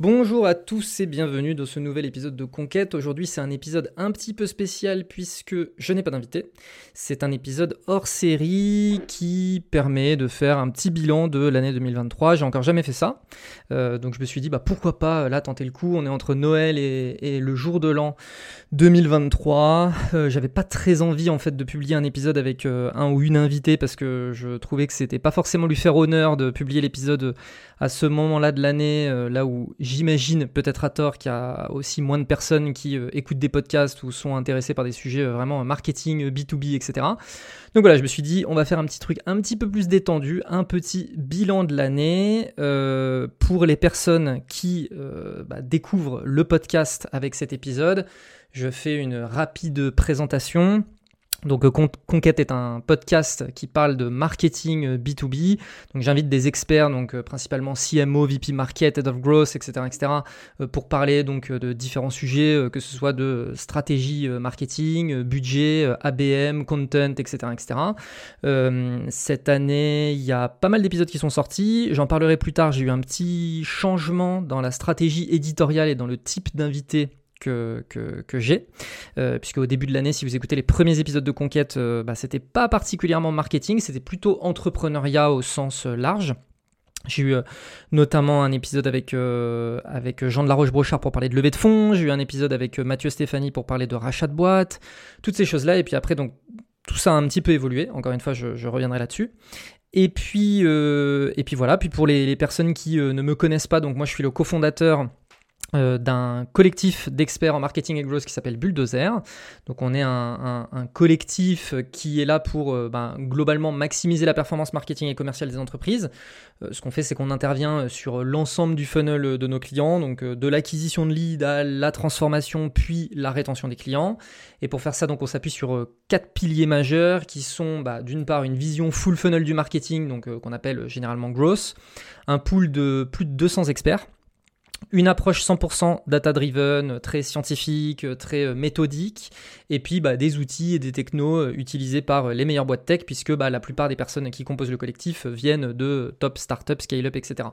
Bonjour à tous et bienvenue dans ce nouvel épisode de Conquête. Aujourd'hui c'est un épisode un petit peu spécial puisque je n'ai pas d'invité. C'est un épisode hors série qui permet de faire un petit bilan de l'année 2023. J'ai encore jamais fait ça. Euh, donc je me suis dit bah pourquoi pas là tenter le coup. On est entre Noël et, le jour de l'an 2023. Euh, j'avais pas très envie en fait de publier un épisode avec euh, un ou une invitée parce que je trouvais que c'était pas forcément lui faire honneur de publier l'épisode à ce moment-là de l'année, là où j'imagine peut-être à tort qu'il y a aussi moins de personnes qui euh, écoutent des podcasts ou sont intéressées par des sujets euh, vraiment marketing, B2B, euh, etc. Donc voilà, je me suis dit, on va faire un petit truc un petit peu plus détendu, un petit bilan de l'année pour les personnes qui bah, découvrent le podcast avec cet épisode. Je fais une rapide présentation. Donc euh, Conquête est un podcast qui parle de marketing B2B. Euh, donc j'invite des experts, donc euh, principalement CMO, VP Market, Head of Growth, etc., etc., pour parler donc de différents sujets, que ce soit de stratégie marketing, budget, ABM, content, etc., etc. cette année, il y a pas mal d'épisodes qui sont sortis. J'en parlerai plus tard. J'ai eu un petit changement dans la stratégie éditoriale et dans le type d'invité que, que, j'ai. Euh, puisque au début de l'année, si vous écoutez les premiers épisodes de Conquête, euh, bah, c'était pas particulièrement marketing, c'était plutôt entrepreneuriat au sens euh, large. J'ai eu notamment un épisode avec, avec Jean de la Roche-Brochard pour parler de levée de fonds. J'ai eu un épisode avec Mathieu Stéphanie pour parler de rachat de boîte. Toutes ces choses-là. Et puis après, donc, tout ça a un petit peu évolué. Encore une fois, je, reviendrai là-dessus. Et puis, et puis voilà. Puis pour les, personnes qui ne me connaissent pas, donc moi, je suis le cofondateur d'un collectif d'experts en marketing et growth qui s'appelle Bulldozer. Donc on est un, collectif qui est là pour euh, ben, globalement maximiser la performance marketing et commerciale des entreprises. Euh, ce qu'on fait, c'est qu'on intervient sur l'ensemble du funnel de nos clients, donc de l'acquisition de leads à la transformation puis la rétention des clients. Et pour faire ça, donc on s'appuie sur quatre piliers majeurs qui sont bah, d'une part une vision full funnel du marketing, donc qu'on appelle généralement growth, un pool de plus de 200 experts une approche 100% data-driven, très scientifique, très euh, méthodique, et puis bah, des outils et des technos euh, utilisés par euh, les meilleures boîtes tech, puisque bah, la plupart des personnes qui composent le collectif viennent de top startups, scale-up, etc.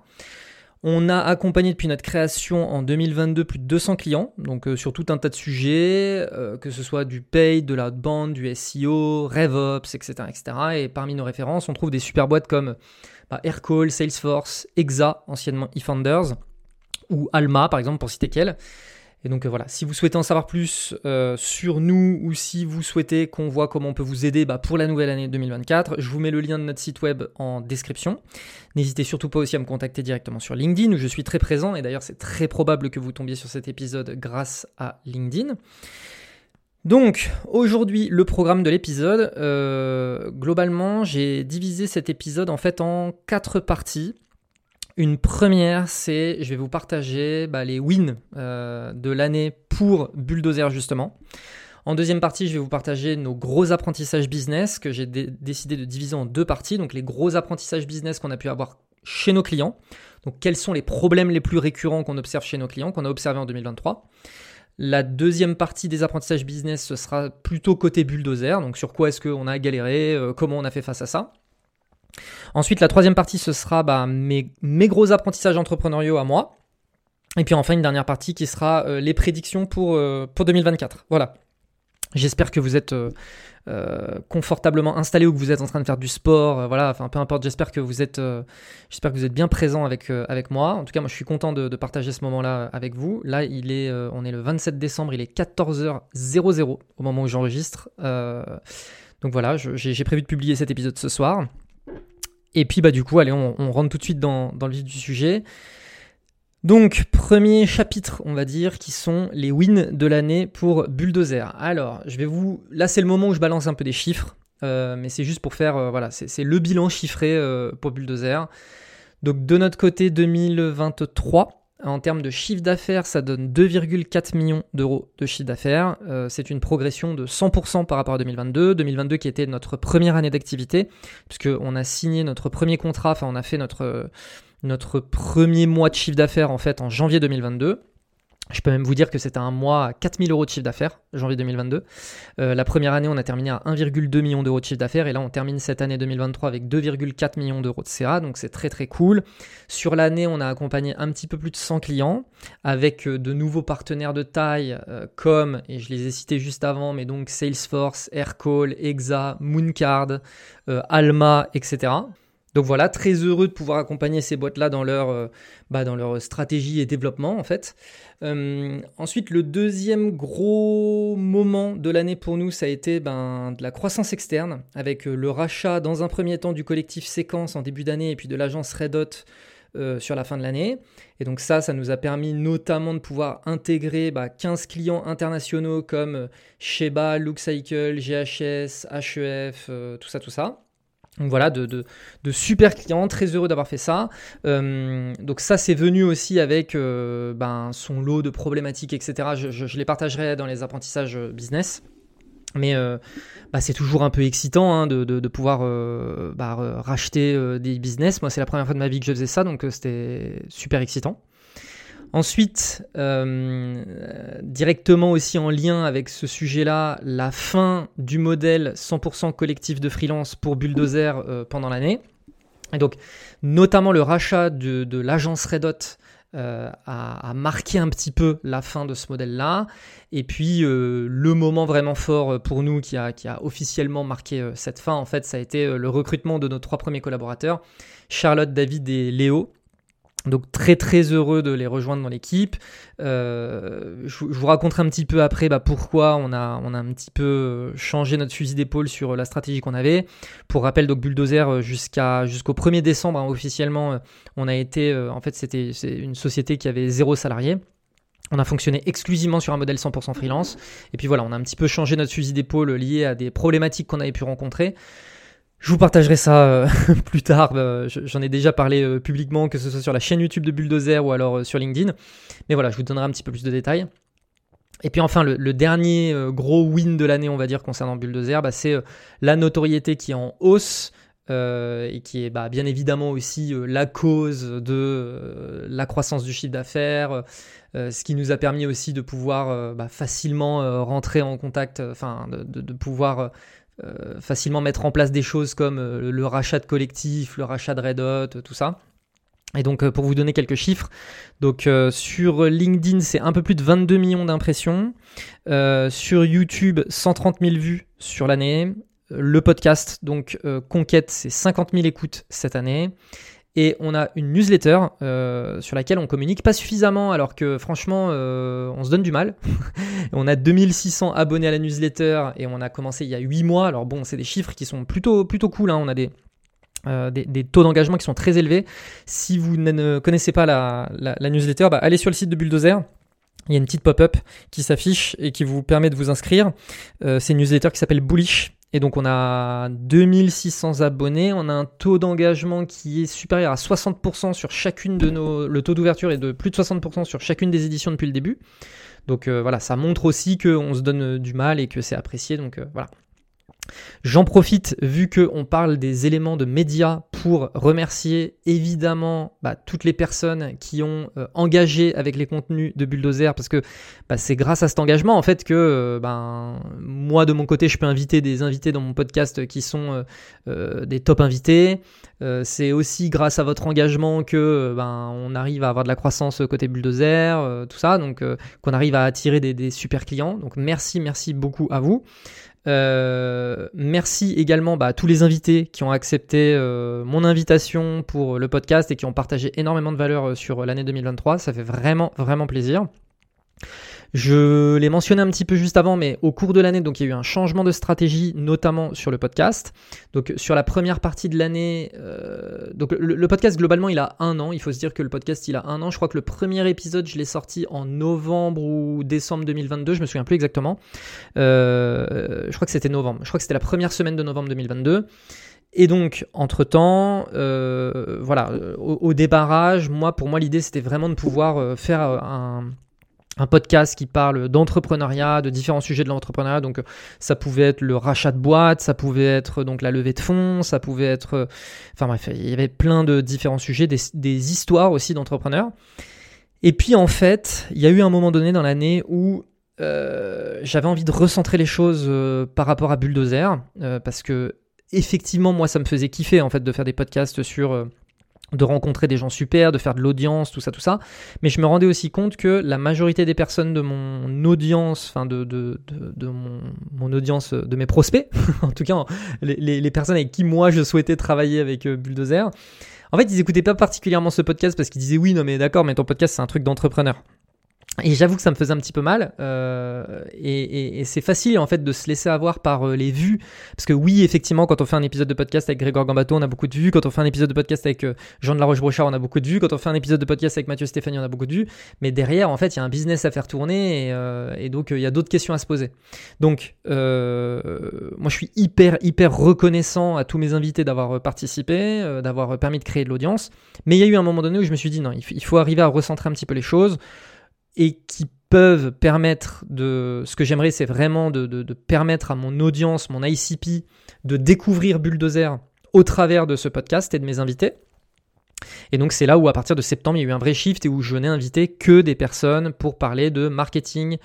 On a accompagné depuis notre création en 2022 plus de 200 clients, donc sur tout un tas de sujets, que ce soit du paid, de l'outbound, du SEO, RevOps, etc., etc. Et parmi nos références, on trouve des super boîtes comme bah, Aircall, Salesforce, Exa, anciennement eFounders, ou Alma par exemple pour citer qu'elle. Et donc euh, voilà, si vous souhaitez en savoir plus euh, sur nous ou si vous souhaitez qu'on voit comment on peut vous aider bah, pour la nouvelle année 2024, je vous mets le lien de notre site web en description. N'hésitez surtout pas aussi à me contacter directement sur LinkedIn où je suis très présent et d'ailleurs c'est très probable que vous tombiez sur cet épisode grâce à LinkedIn. Donc aujourd'hui le programme de l'épisode, euh, globalement j'ai divisé cet épisode en fait en quatre parties. Une première, c'est je vais vous partager bah, les wins euh, de l'année pour Bulldozer justement. En deuxième partie, je vais vous partager nos gros apprentissages business que j'ai décidé de diviser en deux parties. Donc les gros apprentissages business qu'on a pu avoir chez nos clients. Donc quels sont les problèmes les plus récurrents qu'on observe chez nos clients, qu'on a observé en 2023. La deuxième partie des apprentissages business, ce sera plutôt côté bulldozer. Donc sur quoi est-ce qu'on a galéré, euh, comment on a fait face à ça? Ensuite, la troisième partie, ce sera bah, mes, gros apprentissages entrepreneuriaux à moi. Et puis enfin, une dernière partie qui sera euh, les prédictions pour, euh, pour 2024. Voilà. J'espère que vous êtes euh, confortablement installé ou que vous êtes en train de faire du sport. voilà, enfin peu importe. J'espère que vous êtes, que vous êtes bien présent avec avec moi. En tout cas, moi, je suis content de, partager ce moment-là avec vous. Là, il est, on est le 27 décembre. Il est 14h00 au moment où j'enregistre. donc voilà, j'ai prévu de publier cet épisode ce soir. Et puis bah du coup, allez, on, rentre tout de suite dans, le vif du sujet. Donc, premier chapitre, on va dire, qui sont les wins de l'année pour Bulldozer. Alors, je vais vous... Là, c'est le moment où je balance un peu des chiffres, euh, mais c'est juste pour faire... Euh, voilà, c'est le bilan chiffré euh, pour Bulldozer. Donc, de notre côté, 2023, en termes de chiffre d'affaires, ça donne 2,4 millions d'euros de chiffre d'affaires. Euh, c'est une progression de 100% par rapport à 2022. 2022 qui était notre première année d'activité, puisqu'on a signé notre premier contrat, enfin on a fait notre, notre premier mois de chiffre d'affaires en fait en janvier 2022. Je peux même vous dire que c'était un mois à 4000 euros de chiffre d'affaires, janvier 2022. Euh, la première année, on a terminé à 1,2 million d'euros de chiffre d'affaires et là, on termine cette année 2023 avec 2,4 millions d'euros de CA, donc c'est très très cool. Sur l'année, on a accompagné un petit peu plus de 100 clients avec euh, de nouveaux partenaires de taille euh, comme, et je les ai cités juste avant, mais donc Salesforce, Aircall, Exa, Mooncard, Alma, etc. Donc voilà, très heureux de pouvoir accompagner ces boîtes-là dans, leur, euh, bah, dans leur stratégie et développement en fait. Euh, ensuite, le deuxième gros moment de l'année pour nous, ça a été ben, de la croissance externe, avec euh, le rachat dans un premier temps du collectif Séquence en début d'année et puis de l'agence Redot sur la fin de l'année. Et donc ça, ça nous a permis notamment de pouvoir intégrer 15 bah, clients internationaux comme Sheba, Lookcycle, GHS, HEF, tout ça, tout ça. Donc voilà, de, super clients, très heureux d'avoir fait ça. Euh, donc ça, c'est venu aussi avec euh, ben, son lot de problématiques, etc. Je, les partagerai dans les apprentissages business. Mais euh, bah, c'est toujours un peu excitant hein, de, pouvoir bah, racheter des business. Moi, c'est la première fois de ma vie que je faisais ça, donc c'était super excitant. Ensuite, euh, directement aussi en lien avec ce sujet-là, la fin du modèle 100% collectif de freelance pour Bulldozer euh, pendant l'année. Et donc, notamment le rachat de, l'agence Redot euh, a, marqué un petit peu la fin de ce modèle-là. Et puis, le moment vraiment fort pour nous qui a officiellement marqué cette fin, en fait, ça a été le recrutement de nos trois premiers collaborateurs, Charlotte, David et Léo. Donc très très heureux de les rejoindre dans l'équipe. Euh, je, vous raconterai un petit peu après bah, pourquoi on a, on a un petit peu changé notre fusil d'épaule sur la stratégie qu'on avait. Pour rappel, donc Bulldozer euh, jusqu'à jusqu'au 1er décembre hein, officiellement, euh, on a été, en fait c'était une société qui avait zéro salarié. On a fonctionné exclusivement sur un modèle 100% freelance. Et puis voilà, on a un petit peu changé notre fusil d'épaule lié à des problématiques qu'on avait pu rencontrer. Je vous partagerai ça euh, plus tard. Euh, j'en ai déjà parlé euh, publiquement, que ce soit sur la chaîne YouTube de Bulldozer ou alors sur LinkedIn. Mais voilà, je vous donnerai un petit peu plus de détails. Et puis enfin, le, dernier gros win de l'année, on va dire, concernant Bulldozer, bah, c'est la notoriété qui est en hausse. et qui est bah, bien évidemment aussi la cause de la croissance du chiffre d'affaires, ce qui nous a permis aussi de pouvoir bah, facilement rentrer en contact, enfin de, pouvoir facilement mettre en place des choses comme euh, le rachat de collectif, le rachat de Red Hot, tout ça. Et donc euh, pour vous donner quelques chiffres, donc sur LinkedIn c'est un peu plus de 22 millions d'impressions, sur YouTube 130 000 vues sur l'année, le podcast donc Conquête c'est 50 000 écoutes cette année, et on a une newsletter euh, sur laquelle on communique pas suffisamment alors que franchement euh, on se donne du mal. on a 2600 abonnés à la newsletter et on a commencé il y a 8 mois. Alors bon c'est des chiffres qui sont plutôt, plutôt cool. Hein. On a des, euh, des, taux d'engagement qui sont très élevés. Si vous ne connaissez pas la, la, newsletter, bah, allez sur le site de Bulldozer. Il y a une petite pop-up qui s'affiche et qui vous permet de vous inscrire. c'est une newsletter qui s'appelle Bullish. Et donc on a 2600 abonnés, on a un taux d'engagement qui est supérieur à 60% sur chacune de nos... Le taux d'ouverture est de plus de 60% sur chacune des éditions depuis le début. Donc euh, voilà, ça montre aussi qu'on se donne du mal et que c'est apprécié. Donc euh, voilà. J'en profite, vu qu'on parle des éléments de médias, pour remercier évidemment bah, toutes les personnes qui ont euh, engagé avec les contenus de Bulldozer, parce que bah, c'est grâce à cet engagement en fait que euh, ben, moi de mon côté je peux inviter des invités dans mon podcast qui sont euh, des top invités. c'est aussi grâce à votre engagement que ben, on arrive à avoir de la croissance côté Bulldozer, tout ça, donc qu'on arrive à attirer des, des super clients. Donc merci, merci beaucoup à vous. Euh, merci également bah, à tous les invités qui ont accepté euh, mon invitation pour le podcast et qui ont partagé énormément de valeur euh, sur l'année 2023. Ça fait vraiment, vraiment plaisir. Je l'ai mentionné un petit peu juste avant, mais au cours de l'année, donc il y a eu un changement de stratégie, notamment sur le podcast. Donc sur la première partie de l'année, euh, donc le, podcast globalement il a un an. Il faut se dire que le podcast il a un an. Je crois que le premier épisode je l'ai sorti en novembre ou décembre 2022. Je me souviens plus exactement. Euh, je crois que c'était novembre. Je crois que c'était la première semaine de novembre 2022. Et donc, entre-temps, euh, voilà, au, au, débarrage, moi, pour moi, l'idée, c'était vraiment de pouvoir faire un, un podcast qui parle d'entrepreneuriat, de différents sujets de l'entrepreneuriat. Donc, ça pouvait être le rachat de boîtes, ça pouvait être donc la levée de fonds, ça pouvait être, enfin bref, il y avait plein de différents sujets, des, histoires aussi d'entrepreneurs. Et puis en fait, il y a eu un moment donné dans l'année où euh, j'avais envie de recentrer les choses euh, par rapport à Bulldozer, euh, parce que effectivement, moi, ça me faisait kiffer en fait de faire des podcasts sur de rencontrer des gens super, de faire de l'audience, tout ça, tout ça. Mais je me rendais aussi compte que la majorité des personnes de mon audience, enfin de, de, de, mon, audience, de mes prospects, en tout cas les, les, personnes avec qui moi je souhaitais travailler avec Bulldozer, en fait ils écoutaient pas particulièrement ce podcast parce qu'ils disaient oui, non mais d'accord, mais ton podcast c'est un truc d'entrepreneur. Et j'avoue que ça me faisait un petit peu mal. Euh, et, c'est facile en fait de se laisser avoir par euh, les vues. Parce que oui, effectivement, quand on fait un épisode de podcast avec Grégoire Gambato, on a beaucoup de vues. Quand on fait un épisode de podcast avec euh, Jean de la Roche-Brochard, on a beaucoup de vues. Quand on fait un épisode de podcast avec Mathieu Stéphanie, on a beaucoup de vues. Mais derrière, en fait, il y a un business à faire tourner. Et, et donc, il y a d'autres questions à se poser. Donc, moi, je suis hyper, hyper reconnaissant à tous mes invités d'avoir participé, d'avoir permis de créer de l'audience. Mais il y a eu un moment donné où je me suis dit, non, il faut arriver à recentrer un petit peu les choses et qui peuvent permettre de... Ce que j'aimerais, c'est vraiment de, permettre à mon audience, mon ICP, de découvrir Bulldozer au travers de ce podcast et de mes invités. Et donc c'est là où à partir de septembre, il y a eu un vrai shift et où je n'ai invité que des personnes pour parler de marketing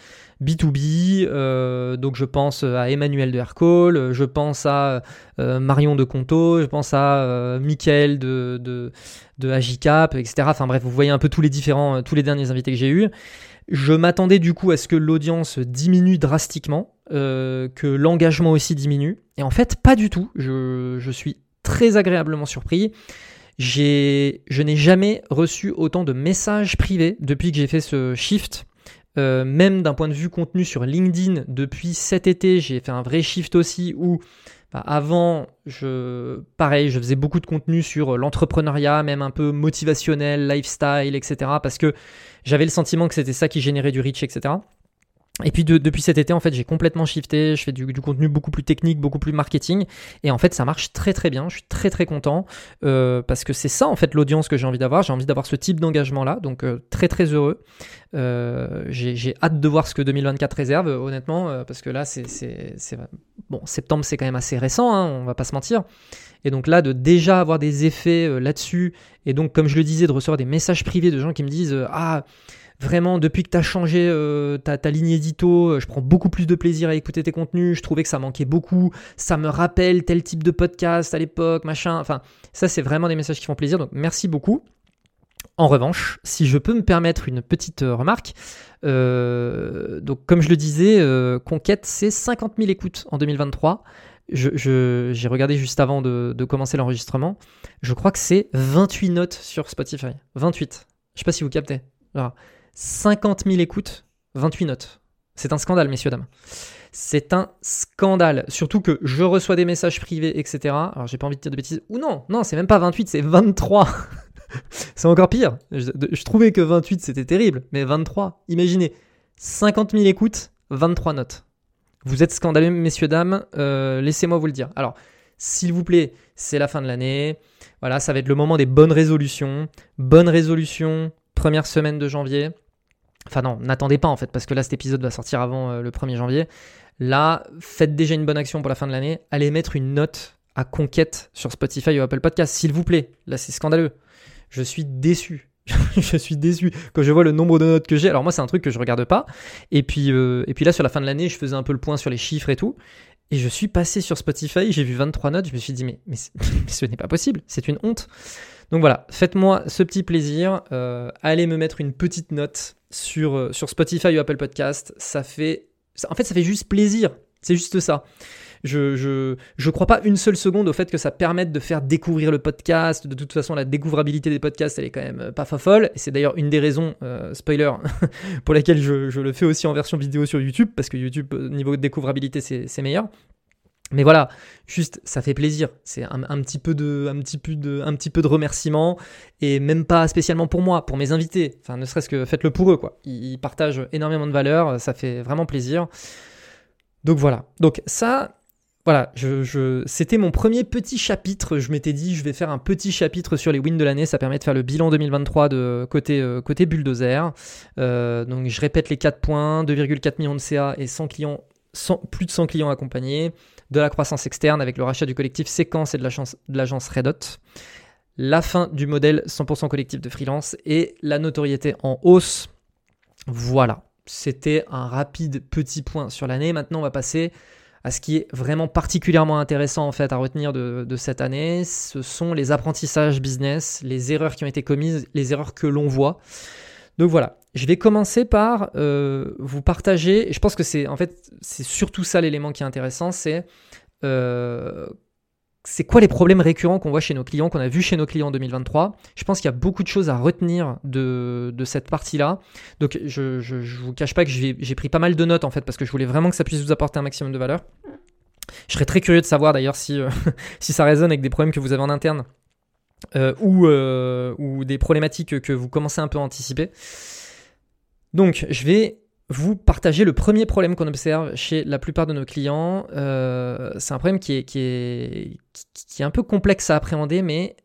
B2B. Euh, donc je pense à Emmanuel de Hercole, je pense à euh, Marion de Conto, je pense à euh, Mickaël de, de, Agicap, etc. Enfin bref, vous voyez un peu tous les différents, tous les derniers invités que j'ai eus. Je m'attendais du coup à ce que l'audience diminue drastiquement, que l'engagement aussi diminue. Et en fait, pas du tout. Je suis très agréablement surpris. Je n'ai jamais reçu autant de messages privés depuis que j'ai fait ce shift. Euh, même d'un point de vue contenu sur LinkedIn, depuis cet été, j'ai fait un vrai shift aussi où bah, avant, je, pareil, je faisais beaucoup de contenu sur l'entrepreneuriat, même un peu motivationnel, lifestyle, etc. Parce que j'avais le sentiment que c'était ça qui générait du reach, etc. Et puis depuis cet été, en fait, j'ai complètement shifté. Je fais du, contenu beaucoup plus technique, beaucoup plus marketing. Et en fait, ça marche très très bien. Je suis très très content euh, parce que c'est ça en fait l'audience que j'ai envie d'avoir. J'ai envie d'avoir ce type d'engagement là. Donc euh, très très heureux. Euh, j'ai hâte de voir ce que 2024 réserve, honnêtement, parce que là, c'est bon. Septembre, c'est quand même assez récent. Hein, on va pas se mentir. Et donc là, de déjà avoir des effets là-dessus, et donc comme je le disais, de recevoir des messages privés de gens qui me disent ah Vraiment, depuis que tu as changé euh, ta, ligne édito, euh, je prends beaucoup plus de plaisir à écouter tes contenus. Je trouvais que ça manquait beaucoup. Ça me rappelle tel type de podcast à l'époque, machin. Enfin, ça, c'est vraiment des messages qui font plaisir. Donc, merci beaucoup. En revanche, si je peux me permettre une petite euh, remarque, donc comme je le disais, Conquête, c'est 50 000 écoutes en 2023. j'ai regardé juste avant de, commencer l'enregistrement. Je crois que c'est 28 notes sur Spotify. 28. Je sais pas si vous captez. 50 000 écoutes, 28 notes. C'est un scandale, messieurs, dames. C'est un scandale. Surtout que je reçois des messages privés, etc. Alors, j'ai pas envie de dire de bêtises. Ou non, non, c'est même pas 28, c'est 23. c'est encore pire. Je, trouvais que 28, c'était terrible. Mais 23, imaginez. 50 000 écoutes, 23 notes. Vous êtes scandaleux, messieurs, dames. Euh, laissez-moi vous le dire. Alors, s'il vous plaît, c'est la fin de l'année. Voilà, ça va être le moment des bonnes résolutions. Bonnes résolutions, première semaine de janvier. Enfin non, n'attendez pas en fait, parce que là cet épisode va sortir avant euh, le 1er janvier. Là, faites déjà une bonne action pour la fin de l'année. Allez mettre une note à conquête sur Spotify ou Apple Podcast, s'il vous plaît. Là, c'est scandaleux. Je suis déçu. je suis déçu quand je vois le nombre de notes que j'ai. Alors moi, c'est un truc que je regarde pas. Et puis, euh, et puis là, sur la fin de l'année, je faisais un peu le point sur les chiffres et tout. Et je suis passé sur Spotify, j'ai vu 23 notes, je me suis dit, mais, mais ce n'est pas possible, c'est une honte. Donc voilà, faites-moi ce petit plaisir. Euh, allez me mettre une petite note sur, euh, sur Spotify ou Apple Podcast. Ça fait. En fait, ça fait juste plaisir. C'est juste ça. Je, je, je crois pas une seule seconde au fait que ça permette de faire découvrir le podcast. De toute façon, la découvrabilité des podcasts, elle est quand même euh, pas folle. Et c'est d'ailleurs une des raisons, spoiler, pour laquelle je, je, le fais aussi en version vidéo sur YouTube, parce que YouTube, niveau découvrabilité, c'est meilleur. Mais voilà, juste ça fait plaisir. C'est un, petit peu de, un petit peu de, un petit peu de remerciement et même pas spécialement pour moi, pour mes invités. Enfin, ne serait-ce que faites-le pour eux, quoi. Ils, partagent énormément de valeur, ça fait vraiment plaisir. Donc voilà. Donc ça, voilà, je, c'était mon premier petit chapitre. Je m'étais dit, je vais faire un petit chapitre sur les wins de l'année. Ça permet de faire le bilan 2023 de côté, euh, côté bulldozer. Euh, donc je répète les 4 points 2,4 millions de CA et 100 clients, plus de 100 clients accompagnés de la croissance externe avec le rachat du collectif Séquence et de l'agence Redot. la fin du modèle 100% collectif de freelance et la notoriété en hausse. Voilà, c'était un rapide petit point sur l'année. Maintenant, on va passer à ce qui est vraiment particulièrement intéressant en fait à retenir de, cette année. Ce sont les apprentissages business, les erreurs qui ont été commises, les erreurs que l'on voit. Donc voilà, je vais commencer par euh, vous partager. Je pense que c'est en fait c'est surtout ça l'élément qui est intéressant, c'est euh, quoi les problèmes récurrents qu'on voit chez nos clients, qu'on a vu chez nos clients en 2023 Je pense qu'il y a beaucoup de choses à retenir de, cette partie-là. Donc je ne vous cache pas que j'ai pris pas mal de notes en fait parce que je voulais vraiment que ça puisse vous apporter un maximum de valeur. Je serais très curieux de savoir d'ailleurs si, euh, si ça résonne avec des problèmes que vous avez en interne ou, ou des problématiques que vous commencez un peu à anticiper. Donc je vais vous partagez le premier problème qu'on observe chez la plupart de nos clients. Euh, c'est un problème qui est, un peu complexe à appréhender, mais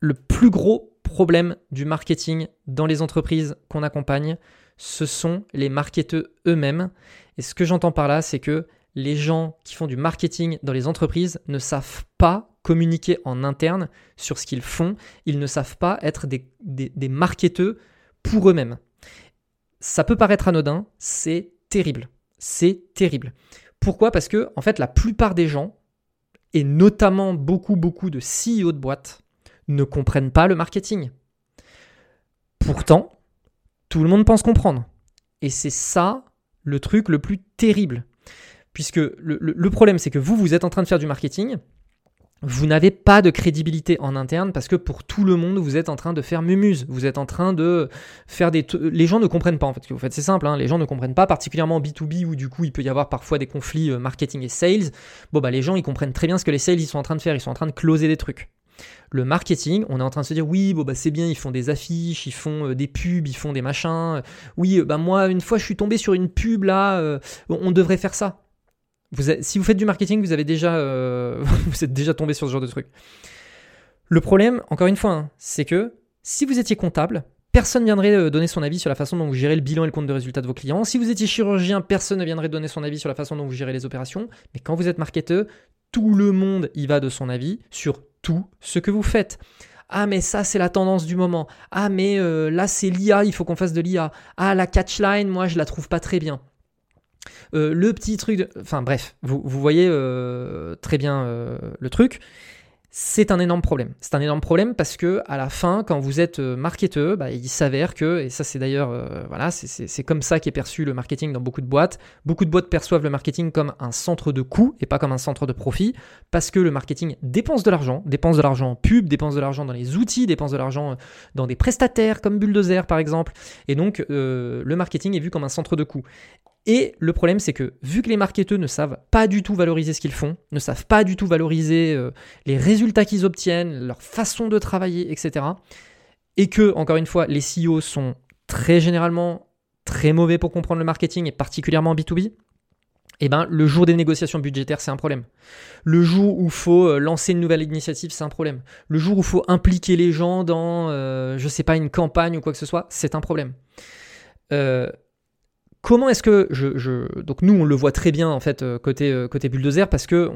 le plus gros problème du marketing dans les entreprises qu'on accompagne, ce sont les marketeurs eux-mêmes. Et ce que j'entends par là, c'est que les gens qui font du marketing dans les entreprises ne savent pas communiquer en interne sur ce qu'ils font. Ils ne savent pas être des, des, pour eux-mêmes ça peut paraître anodin, c'est terrible. C'est terrible. Pourquoi? Parce que, en fait, la plupart des gens, et notamment beaucoup, beaucoup de CEO de boîtes, ne comprennent pas le marketing. Pourtant, tout le monde pense comprendre. Et c'est ça le truc le plus terrible. Puisque le, le problème, c'est que vous, vous êtes en train de faire du marketing, vous n'avez pas de crédibilité en interne parce que pour tout le monde, vous êtes en train de faire mumuse. Vous êtes en train de faire des... Les gens ne comprennent pas en fait ce que vous faites. C'est simple, hein. les gens ne comprennent pas, particulièrement en B2B où du coup il peut y avoir parfois des conflits euh, marketing et sales. Bon bah les gens ils comprennent très bien ce que les sales ils sont en train de faire. Ils sont en train de closer des trucs. Le marketing, on est en train de se dire oui, bon bah c'est bien, ils font des affiches, ils font euh, des pubs, ils font des machins. Oui, bah moi une fois je suis tombé sur une pub là, euh, on devrait faire ça si vous faites du marketing, euh, vous êtes déjà tombé sur ce genre de truc. Le problème, encore une fois, hein, c'est que si vous étiez comptable, personne ne viendrait euh, donner son avis sur la façon dont vous gérez le bilan et le compte de résultats de vos clients. Si vous étiez chirurgien, personne ne viendrait donner son avis sur la façon dont vous gérez les opérations. Mais quand vous êtes marketeur, tout le monde y va de son avis sur tout ce que vous faites. Ah mais ça c'est la tendance du moment. Ah mais euh, là c'est l'IA, il faut qu'on fasse de l'IA. Ah la catchline, moi je la trouve pas très bien. Euh, le petit truc, enfin bref, vous, voyez euh, très bien euh, le truc. C'est un énorme problème. C'est un énorme problème parce que à la fin, quand vous êtes marketeur, bah, il s'avère que, et ça c'est d'ailleurs, voilà, c'est comme ça qu'est perçu le marketing dans beaucoup de boîtes. Beaucoup de boîtes perçoivent le marketing comme un centre de coût et pas comme un centre de profit, parce que le marketing dépense de l'argent, dépense de l'argent en pub, dépense de l'argent dans les outils, dépense de l'argent dans des prestataires comme Bulldozer par exemple. Et donc le marketing est vu comme un centre de coût. Et le problème, c'est que vu que les marketeurs ne savent pas du tout valoriser ce qu'ils font, ne savent pas du tout valoriser euh, les résultats qu'ils obtiennent, leur façon de travailler, etc., et que, encore une fois, les CEO sont très généralement très mauvais pour comprendre le marketing, et particulièrement en B2B, eh ben, le jour des négociations budgétaires, c'est un problème. Le jour où faut euh, lancer une nouvelle initiative, c'est un problème. Le jour où faut impliquer les gens dans, euh, je sais pas, une campagne ou quoi que ce soit, c'est un problème. Euh, Comment est-ce que je, donc nous on le voit très bien en fait euh, côté euh, côté bulldozer parce que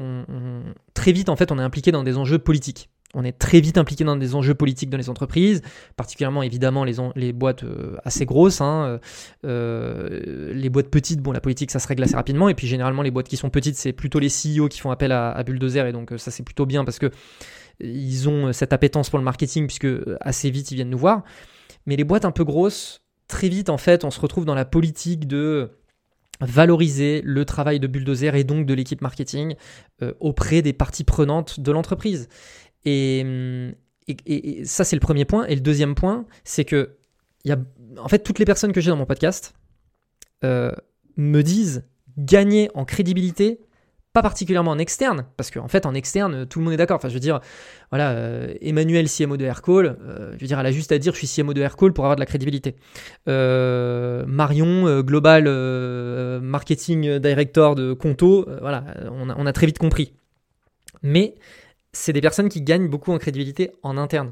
très vite en fait on est impliqué dans des enjeux politiques. On est très vite impliqué dans des enjeux politiques dans les entreprises, particulièrement évidemment les, boîtes euh, assez grosses. Hein, les boîtes petites, bon la politique ça se règle assez rapidement et puis généralement les boîtes qui sont petites c'est plutôt les CEO qui font appel à, à bulldozer et donc ça c'est plutôt bien parce que ils ont cette appétence pour le marketing puisque assez vite ils viennent nous voir. Mais les boîtes un peu grosses, très vite, en fait, on se retrouve dans la politique de valoriser le travail de bulldozer et donc de l'équipe marketing euh, auprès des parties prenantes de l'entreprise. Et, ça, c'est le premier point. Et le deuxième point, c'est que, en fait, toutes les personnes que j'ai dans mon podcast euh, me disent gagner en crédibilité pas particulièrement en externe, parce qu'en fait en externe tout le monde est d'accord. Enfin je veux dire, voilà, euh, Emmanuel CMO de Aircall, euh, je veux dire, elle a juste à dire je suis CMO de Aircall pour avoir de la crédibilité. Euh, Marion, Global Marketing Director de Conto, voilà, on a très vite compris. Mais c'est des personnes qui gagnent beaucoup en crédibilité en interne.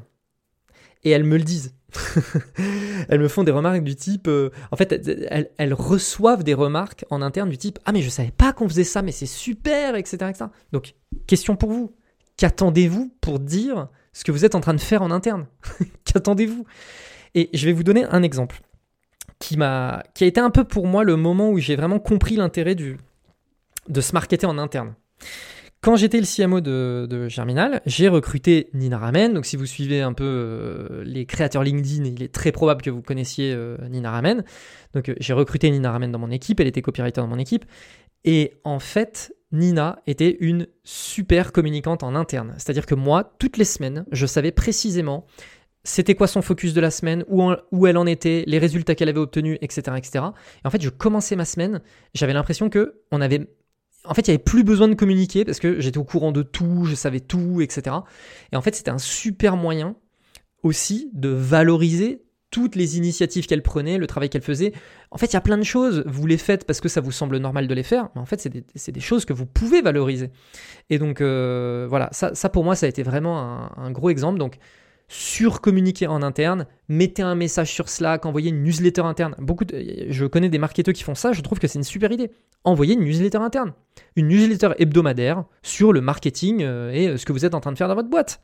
Et elles me le disent. elles me font des remarques du type. Euh, en fait, elles, reçoivent des remarques en interne du type Ah, mais je savais pas qu'on faisait ça, mais c'est super, etc., etc. Donc, question pour vous Qu'attendez-vous pour dire ce que vous êtes en train de faire en interne? Qu'attendez-vous? Et je vais vous donner un exemple qui, m'a, qui a été un peu pour moi le moment où j'ai vraiment compris l'intérêt de se marketer en interne. Quand j'étais le CMO de, Germinal, j'ai recruté Nina Ramen. Donc, si vous suivez un peu euh, les créateurs LinkedIn, il est très probable que vous connaissiez euh, Nina Ramen. Donc, euh, j'ai recruté Nina Ramen dans mon équipe. Elle était copywriter dans mon équipe. Et en fait, Nina était une super communicante en interne. C'est-à-dire que moi, toutes les semaines, je savais précisément c'était quoi son focus de la semaine, où, où elle en était, les résultats qu'elle avait obtenus, etc., etc. Et en fait, je commençais ma semaine, j'avais l'impression que on avait en fait, il n'y avait plus besoin de communiquer parce que j'étais au courant de tout, je savais tout, etc. Et en fait, c'était un super moyen aussi de valoriser toutes les initiatives qu'elle prenait, le travail qu'elle faisait. En fait, il y a plein de choses, vous les faites parce que ça vous semble normal de les faire, mais en fait, c'est des, choses que vous pouvez valoriser. Et donc, euh, voilà, ça, pour moi, ça a été vraiment un, un gros exemple. Donc, surcommuniquer en interne, mettez un message sur Slack, envoyez une newsletter interne. Beaucoup je connais des marketeurs qui font ça, je trouve que c'est une super idée. Envoyez une newsletter interne, une newsletter hebdomadaire sur le marketing euh, et euh, ce que vous êtes en train de faire dans votre boîte.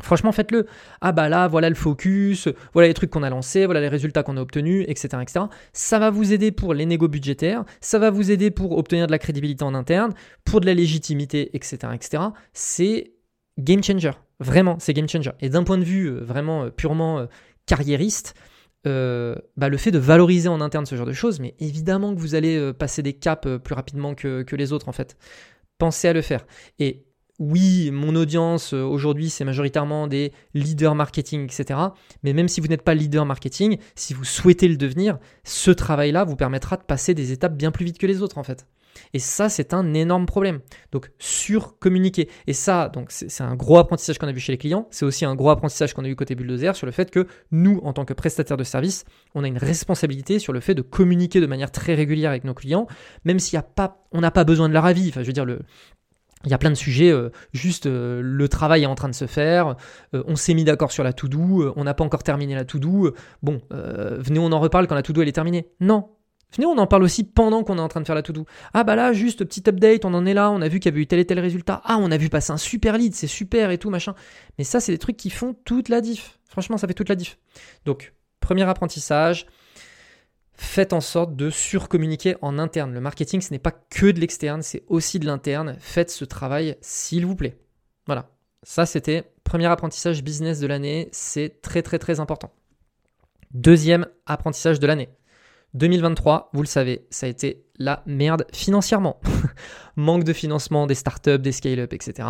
Franchement, faites-le. Ah bah là, voilà le focus, voilà les trucs qu'on a lancés, voilà les résultats qu'on a obtenus, etc., etc. Ça va vous aider pour les négos budgétaires, ça va vous aider pour obtenir de la crédibilité en interne, pour de la légitimité, etc., etc. C'est game changer. Vraiment, c'est game changer. Et d'un point de vue euh, vraiment euh, purement euh, carriériste, bah, le fait de valoriser en interne ce genre de choses, mais évidemment que vous allez passer des caps plus rapidement que, que, les autres en fait. Pensez à le faire. Et oui, mon audience aujourd'hui, c'est majoritairement des leaders marketing, etc. Mais même si vous n'êtes pas leader marketing, si vous souhaitez le devenir, ce travail-là vous permettra de passer des étapes bien plus vite que les autres en fait. Et ça, c'est un énorme problème. Donc, sur-communiquer. Et ça, c'est un gros apprentissage qu'on a vu chez les clients. C'est aussi un gros apprentissage qu'on a eu côté Bulldozer sur le fait que nous, en tant que prestataires de service, on a une responsabilité sur le fait de communiquer de manière très régulière avec nos clients, même s'il on n'a pas besoin de leur avis. Enfin, je veux dire, le, il y a plein de sujets, euh, juste euh, le travail est en train de se faire, euh, on s'est mis d'accord sur la to-do, on n'a pas encore terminé la to-do, bon, venez on en reparle quand la to-do est terminée. Non, On en parle aussi pendant qu'on est en train de faire la to-do. Ah bah là, juste petit update, on en est là, on a vu qu'il y avait eu tel et tel résultat. Ah, on a vu passer un super lead, c'est super et tout, machin. Mais ça, c'est des trucs qui font toute la diff. Franchement, ça fait toute la diff. Donc, premier apprentissage, faites en sorte de surcommuniquer en interne. Le marketing, ce n'est pas que de l'externe, c'est aussi de l'interne. Faites ce travail, s'il vous plaît. Voilà. Ça, c'était premier apprentissage business de l'année. C'est très, très, très important. Deuxième apprentissage de l'année 2023, vous le savez, ça a été la merde financièrement. Manque de financement des startups, des scale-up, etc.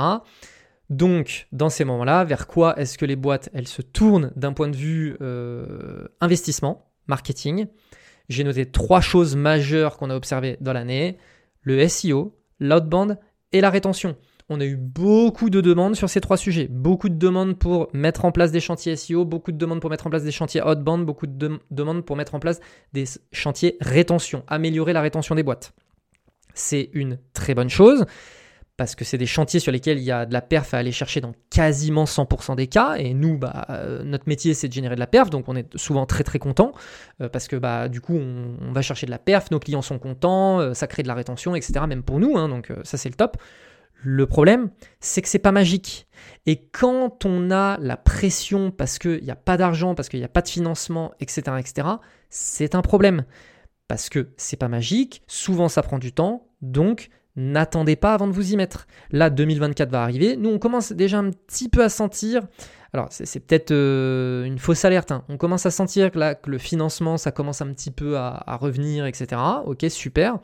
Donc, dans ces moments-là, vers quoi est-ce que les boîtes, elles se tournent d'un point de vue euh, investissement, marketing? J'ai noté trois choses majeures qu'on a observées dans l'année. Le SEO, l'outbound et la rétention on a eu beaucoup de demandes sur ces trois sujets. Beaucoup de demandes pour mettre en place des chantiers SEO, beaucoup de demandes pour mettre en place des chantiers outbound, beaucoup de demandes pour mettre en place des chantiers rétention, améliorer la rétention des boîtes. C'est une très bonne chose parce que c'est des chantiers sur lesquels il y a de la perf à aller chercher dans quasiment 100% des cas. Et nous, bah, euh, notre métier, c'est de générer de la perf, donc on est souvent très très content euh, parce que bah, du coup, on, va chercher de la perf, nos clients sont contents, euh, ça crée de la rétention, etc. Même pour nous, hein, donc ça c'est le top. Le problème, c'est que c'est pas magique. Et quand on a la pression parce qu'il n'y a pas d'argent, parce qu'il n'y a pas de financement, etc., etc., c'est un problème. Parce que c'est pas magique, souvent ça prend du temps, donc n'attendez pas avant de vous y mettre. Là, 2024 va arriver. Nous, on commence déjà un petit peu à sentir. Alors, c'est peut-être euh, une fausse alerte. Hein. On commence à sentir que, le financement, ça commence un petit peu à revenir, etc. Ok, super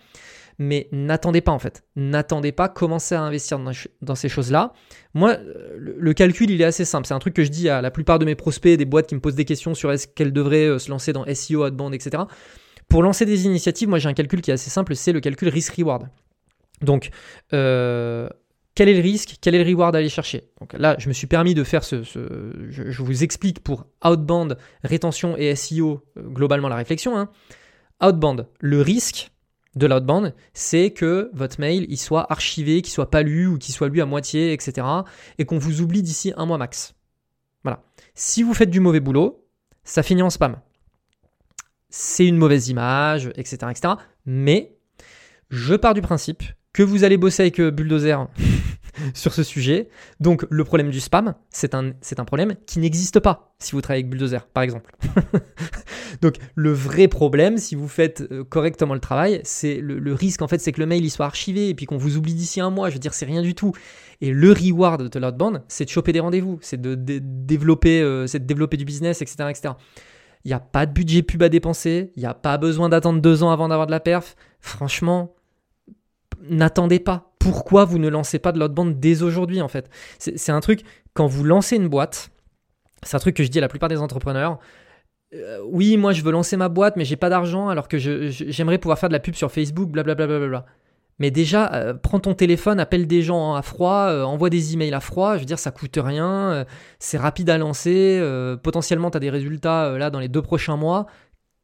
mais n'attendez pas en fait. N'attendez pas, commencez à investir dans, ces choses-là. Moi, le, calcul, il est assez simple. C'est un truc que je dis à la plupart de mes prospects, des boîtes qui me posent des questions sur est-ce qu'elles devraient euh, se lancer dans SEO, Adband, etc. Pour lancer des initiatives, moi j'ai un calcul qui est assez simple, c'est le calcul risk-reward. Donc, euh, quel est le risque, quel est le reward à aller chercher? Donc là, je me suis permis de faire ce... je, vous explique pour outbound, rétention et SEO, euh, globalement la réflexion. Hein. Outbound, le risque, de l'outbound, c'est que votre mail il soit archivé, qu'il soit pas lu ou qu'il soit lu à moitié, etc. Et qu'on vous oublie d'ici un mois max. Voilà. Si vous faites du mauvais boulot, ça finit en spam. C'est une mauvaise image, etc., etc. Mais je pars du principe que vous allez bosser avec euh, Bulldozer sur ce sujet. Donc le problème du spam, c'est un, c'est un problème qui n'existe pas si vous travaillez avec Bulldozer, par exemple. Donc le vrai problème, si vous faites euh, correctement le travail, c'est le, risque en fait, c'est que le mail il soit archivé et puis qu'on vous oublie d'ici un mois. Je veux dire, c'est rien du tout. Et le reward de l'outbound, c'est de choper des rendez-vous, c'est de, développer, euh, c'est de développer du business, etc., etc. Il n'y a pas de budget pub à dépenser, il n'y a pas besoin d'attendre deux ans avant d'avoir de la perf. Franchement, n'attendez pas. Pourquoi vous ne lancez pas de l'outbound dès aujourd'hui en fait C'est un truc, quand vous lancez une boîte, c'est un truc que je dis à la plupart des entrepreneurs. Euh, oui, moi je veux lancer ma boîte, mais j'ai pas d'argent alors que j'aimerais pouvoir faire de la pub sur Facebook, blablabla. Bla, bla, bla, mais déjà, euh, prends ton téléphone, appelle des gens à froid, euh, envoie des emails à froid. Je veux dire, ça coûte rien, c'est rapide à lancer. potentiellement, tu as des résultats là dans les deux prochains mois.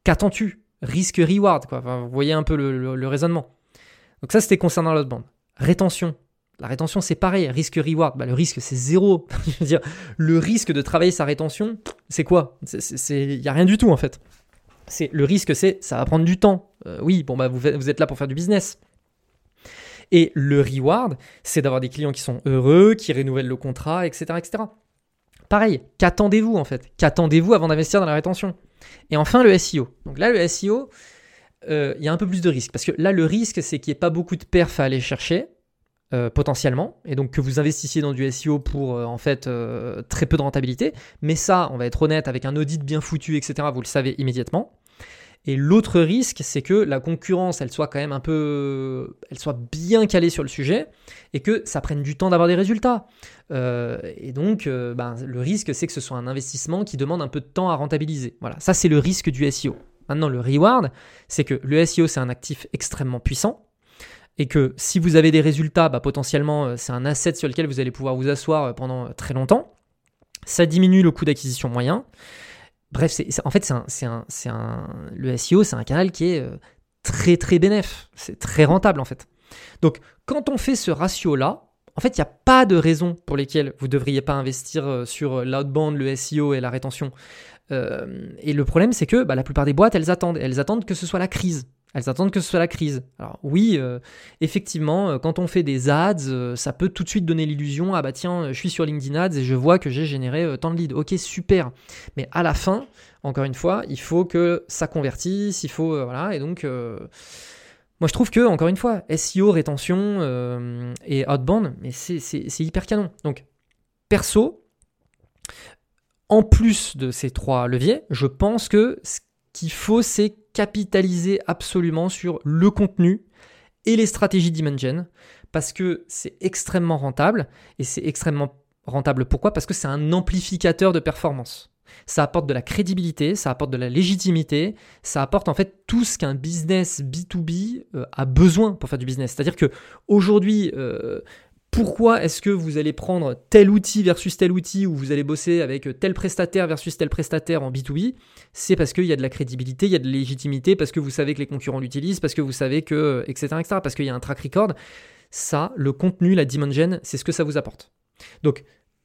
Qu'attends-tu? Risque-reward, quoi. vous voyez un peu le, raisonnement. Donc, ça, c'était concernant l'outbound. Rétention. La rétention, c'est pareil. Risque-reward. Bah, le risque, c'est zéro. Le risque de travailler sa rétention, c'est quoi? Il n'y a rien du tout, en fait. C'est Le risque, c'est ça va prendre du temps. Euh, oui, bon, bah, vous, vous êtes là pour faire du business. Et le reward, c'est d'avoir des clients qui sont heureux, qui renouvellent le contrat, etc. etc. Pareil, qu'attendez-vous en fait? Qu'attendez-vous avant d'investir dans la rétention? Et enfin, le SEO. Donc là, le SEO, il y a un peu plus de risque. Parce que là, le risque, c'est qu'il n'y ait pas beaucoup de perf à aller chercher. Euh, potentiellement, et donc que vous investissiez dans du SEO pour euh, en fait euh, très peu de rentabilité. Mais ça, on va être honnête, avec un audit bien foutu, etc., vous le savez immédiatement. Et l'autre risque, c'est que la concurrence, elle soit quand même un peu, elle soit bien calée sur le sujet et que ça prenne du temps d'avoir des résultats. et donc, ben, le risque, c'est que ce soit un investissement qui demande un peu de temps à rentabiliser. Voilà, ça c'est le risque du SEO. Maintenant, le reward, c'est que le SEO, c'est un actif extrêmement puissant et que si vous avez des résultats, bah, potentiellement euh, c'est un asset sur lequel vous allez pouvoir vous asseoir euh, pendant euh, très longtemps. Ça diminue le coût d'acquisition moyen. Bref, en fait, c'est un, un, le SEO, c'est un canal qui est très très bénéf. C'est très rentable en fait. Donc, quand on fait ce ratio-là, en fait, il n'y a pas de raison pour lesquelles vous ne devriez pas investir sur l'outbound, le SEO et la rétention. Et le problème, c'est que bah, la plupart des boîtes, elles attendent. Elles attendent que ce soit la crise. Elles attendent que ce soit la crise. Alors oui, euh, effectivement, euh, quand on fait des ads, euh, ça peut tout de suite donner l'illusion, ah bah tiens, je suis sur LinkedIn Ads et je vois que j'ai généré tant de leads. Ok, super. Mais à la fin, encore une fois, il faut que ça convertisse, il faut... voilà, et donc... moi, je trouve que, encore une fois, SEO, rétention et outbound, mais c'est hyper canon. Donc, perso, en plus de ces trois leviers, je pense que ce qu'il faut, c'est capitaliser absolument sur le contenu et les stratégies d'Imagen parce que c'est extrêmement rentable et c'est extrêmement rentable pourquoi? Parce que c'est un amplificateur de performance. Ça apporte de la crédibilité, ça apporte de la légitimité, ça apporte en fait tout ce qu'un business B2B euh, a besoin pour faire du business. C'est-à-dire que aujourd'hui, euh, pourquoi est-ce que vous allez prendre tel outil versus tel outil ou vous allez bosser avec tel prestataire versus tel prestataire en B2B C'est parce qu'il y a de la crédibilité, il y a de la légitimité, parce que vous savez que les concurrents l'utilisent, parce que vous savez que, etc., etc., parce qu'il y a un track record. Ça, le contenu, la dimension, c'est ce que ça vous apporte. Donc,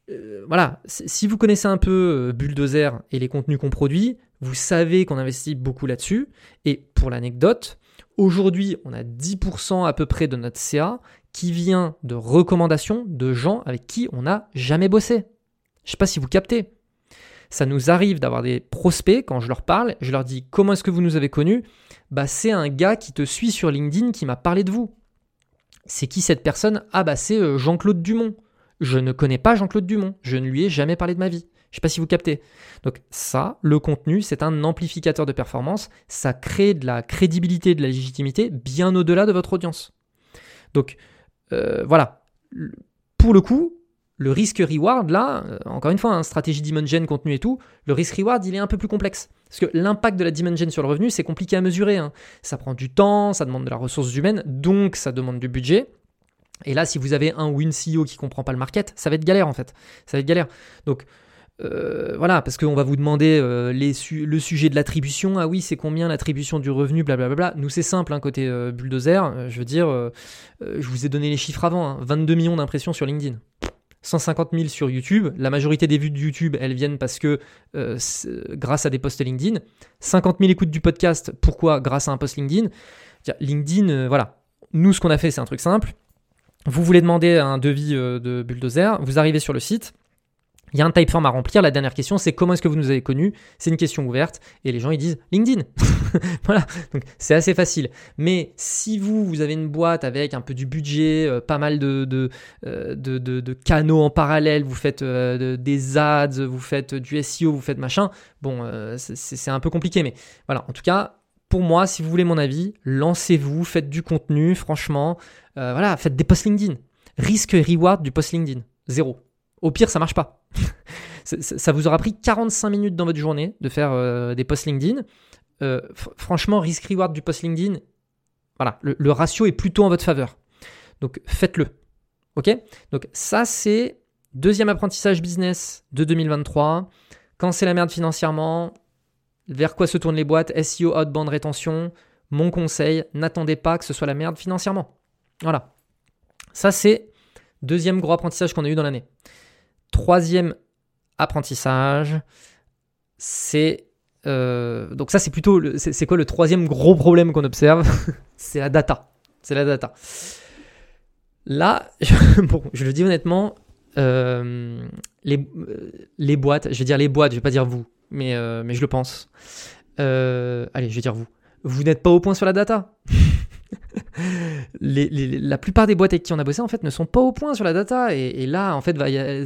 euh, voilà, si vous connaissez un peu euh, Bulldozer et les contenus qu'on produit, vous savez qu'on investit beaucoup là-dessus. Et pour l'anecdote, aujourd'hui, on a 10% à peu près de notre CA qui vient de recommandations de gens avec qui on n'a jamais bossé. Je ne sais pas si vous captez. Ça nous arrive d'avoir des prospects, quand je leur parle, je leur dis comment est-ce que vous nous avez connus? Bah c'est un gars qui te suit sur LinkedIn qui m'a parlé de vous. C'est qui cette personne? Ah bah c'est euh, Jean-Claude Dumont. Je ne connais pas Jean-Claude Dumont, je ne lui ai jamais parlé de ma vie. Je ne sais pas si vous captez. Donc ça, le contenu, c'est un amplificateur de performance, ça crée de la crédibilité, de la légitimité bien au-delà de votre audience. Donc euh, voilà. Pour le coup, le risque-reward, là, euh, encore une fois, hein, stratégie dimension, contenu et tout, le risque-reward, il est un peu plus complexe. Parce que l'impact de la dimension sur le revenu, c'est compliqué à mesurer. Hein. Ça prend du temps, ça demande de la ressource humaine, donc ça demande du budget. Et là, si vous avez un win CEO qui comprend pas le market, ça va être galère en fait. Ça va être galère. Donc, euh, voilà, parce qu'on va vous demander euh, le sujet de l'attribution. Ah oui, c'est combien l'attribution du revenu, blablabla. Nous, c'est simple, hein, côté euh, bulldozer. je veux dire, je vous ai donné les chiffres avant 22 hein. millions d'impressions sur LinkedIn. 150 000 sur YouTube. La majorité des vues de YouTube, elles viennent parce que grâce à des posts LinkedIn. 50 000 écoutes du podcast. Pourquoi? Grâce à un post LinkedIn. LinkedIn, voilà. Nous, ce qu'on a fait, c'est un truc simple vous voulez demander un devis de bulldozer, vous arrivez sur le site, il y a un typeform à remplir. La dernière question, c'est comment est-ce que vous nous avez connus? C'est une question ouverte. Et les gens, ils disent LinkedIn. voilà. Donc, c'est assez facile. Mais si vous, vous avez une boîte avec un peu du budget, euh, pas mal euh, de, canaux en parallèle, vous faites euh, des ads, vous faites du SEO, vous faites machin, bon, c'est un peu compliqué. Mais voilà. En tout cas, pour moi, si vous voulez mon avis, lancez-vous, faites du contenu, franchement. voilà, faites des posts LinkedIn. Risque reward du post LinkedIn. Zéro. Au pire, ça marche pas. ça vous aura pris 45 minutes dans votre journée de faire euh, des posts LinkedIn. Euh, franchement, risk-reward du post LinkedIn, voilà, le, ratio est plutôt en votre faveur. Donc faites-le. Ok? Donc ça, c'est deuxième apprentissage business de 2023. Quand c'est la merde financièrement, vers quoi se tournent les boîtes? SEO, outbound, rétention. Mon conseil, n'attendez pas que ce soit la merde financièrement. Voilà. Ça, c'est deuxième gros apprentissage qu'on a eu dans l'année. Troisième apprentissage, c'est... Euh, donc ça c'est plutôt... C'est quoi le troisième gros problème qu'on observe C'est la data. C'est la data. Là, bon, je le dis honnêtement, euh, les, les boîtes, je vais dire les boîtes, je vais pas dire vous, mais, euh, mais je le pense. allez, je vais dire vous. Vous n'êtes pas au point sur la data la plupart des boîtes avec qui on a bossé en fait ne sont pas au point sur la data et, là en fait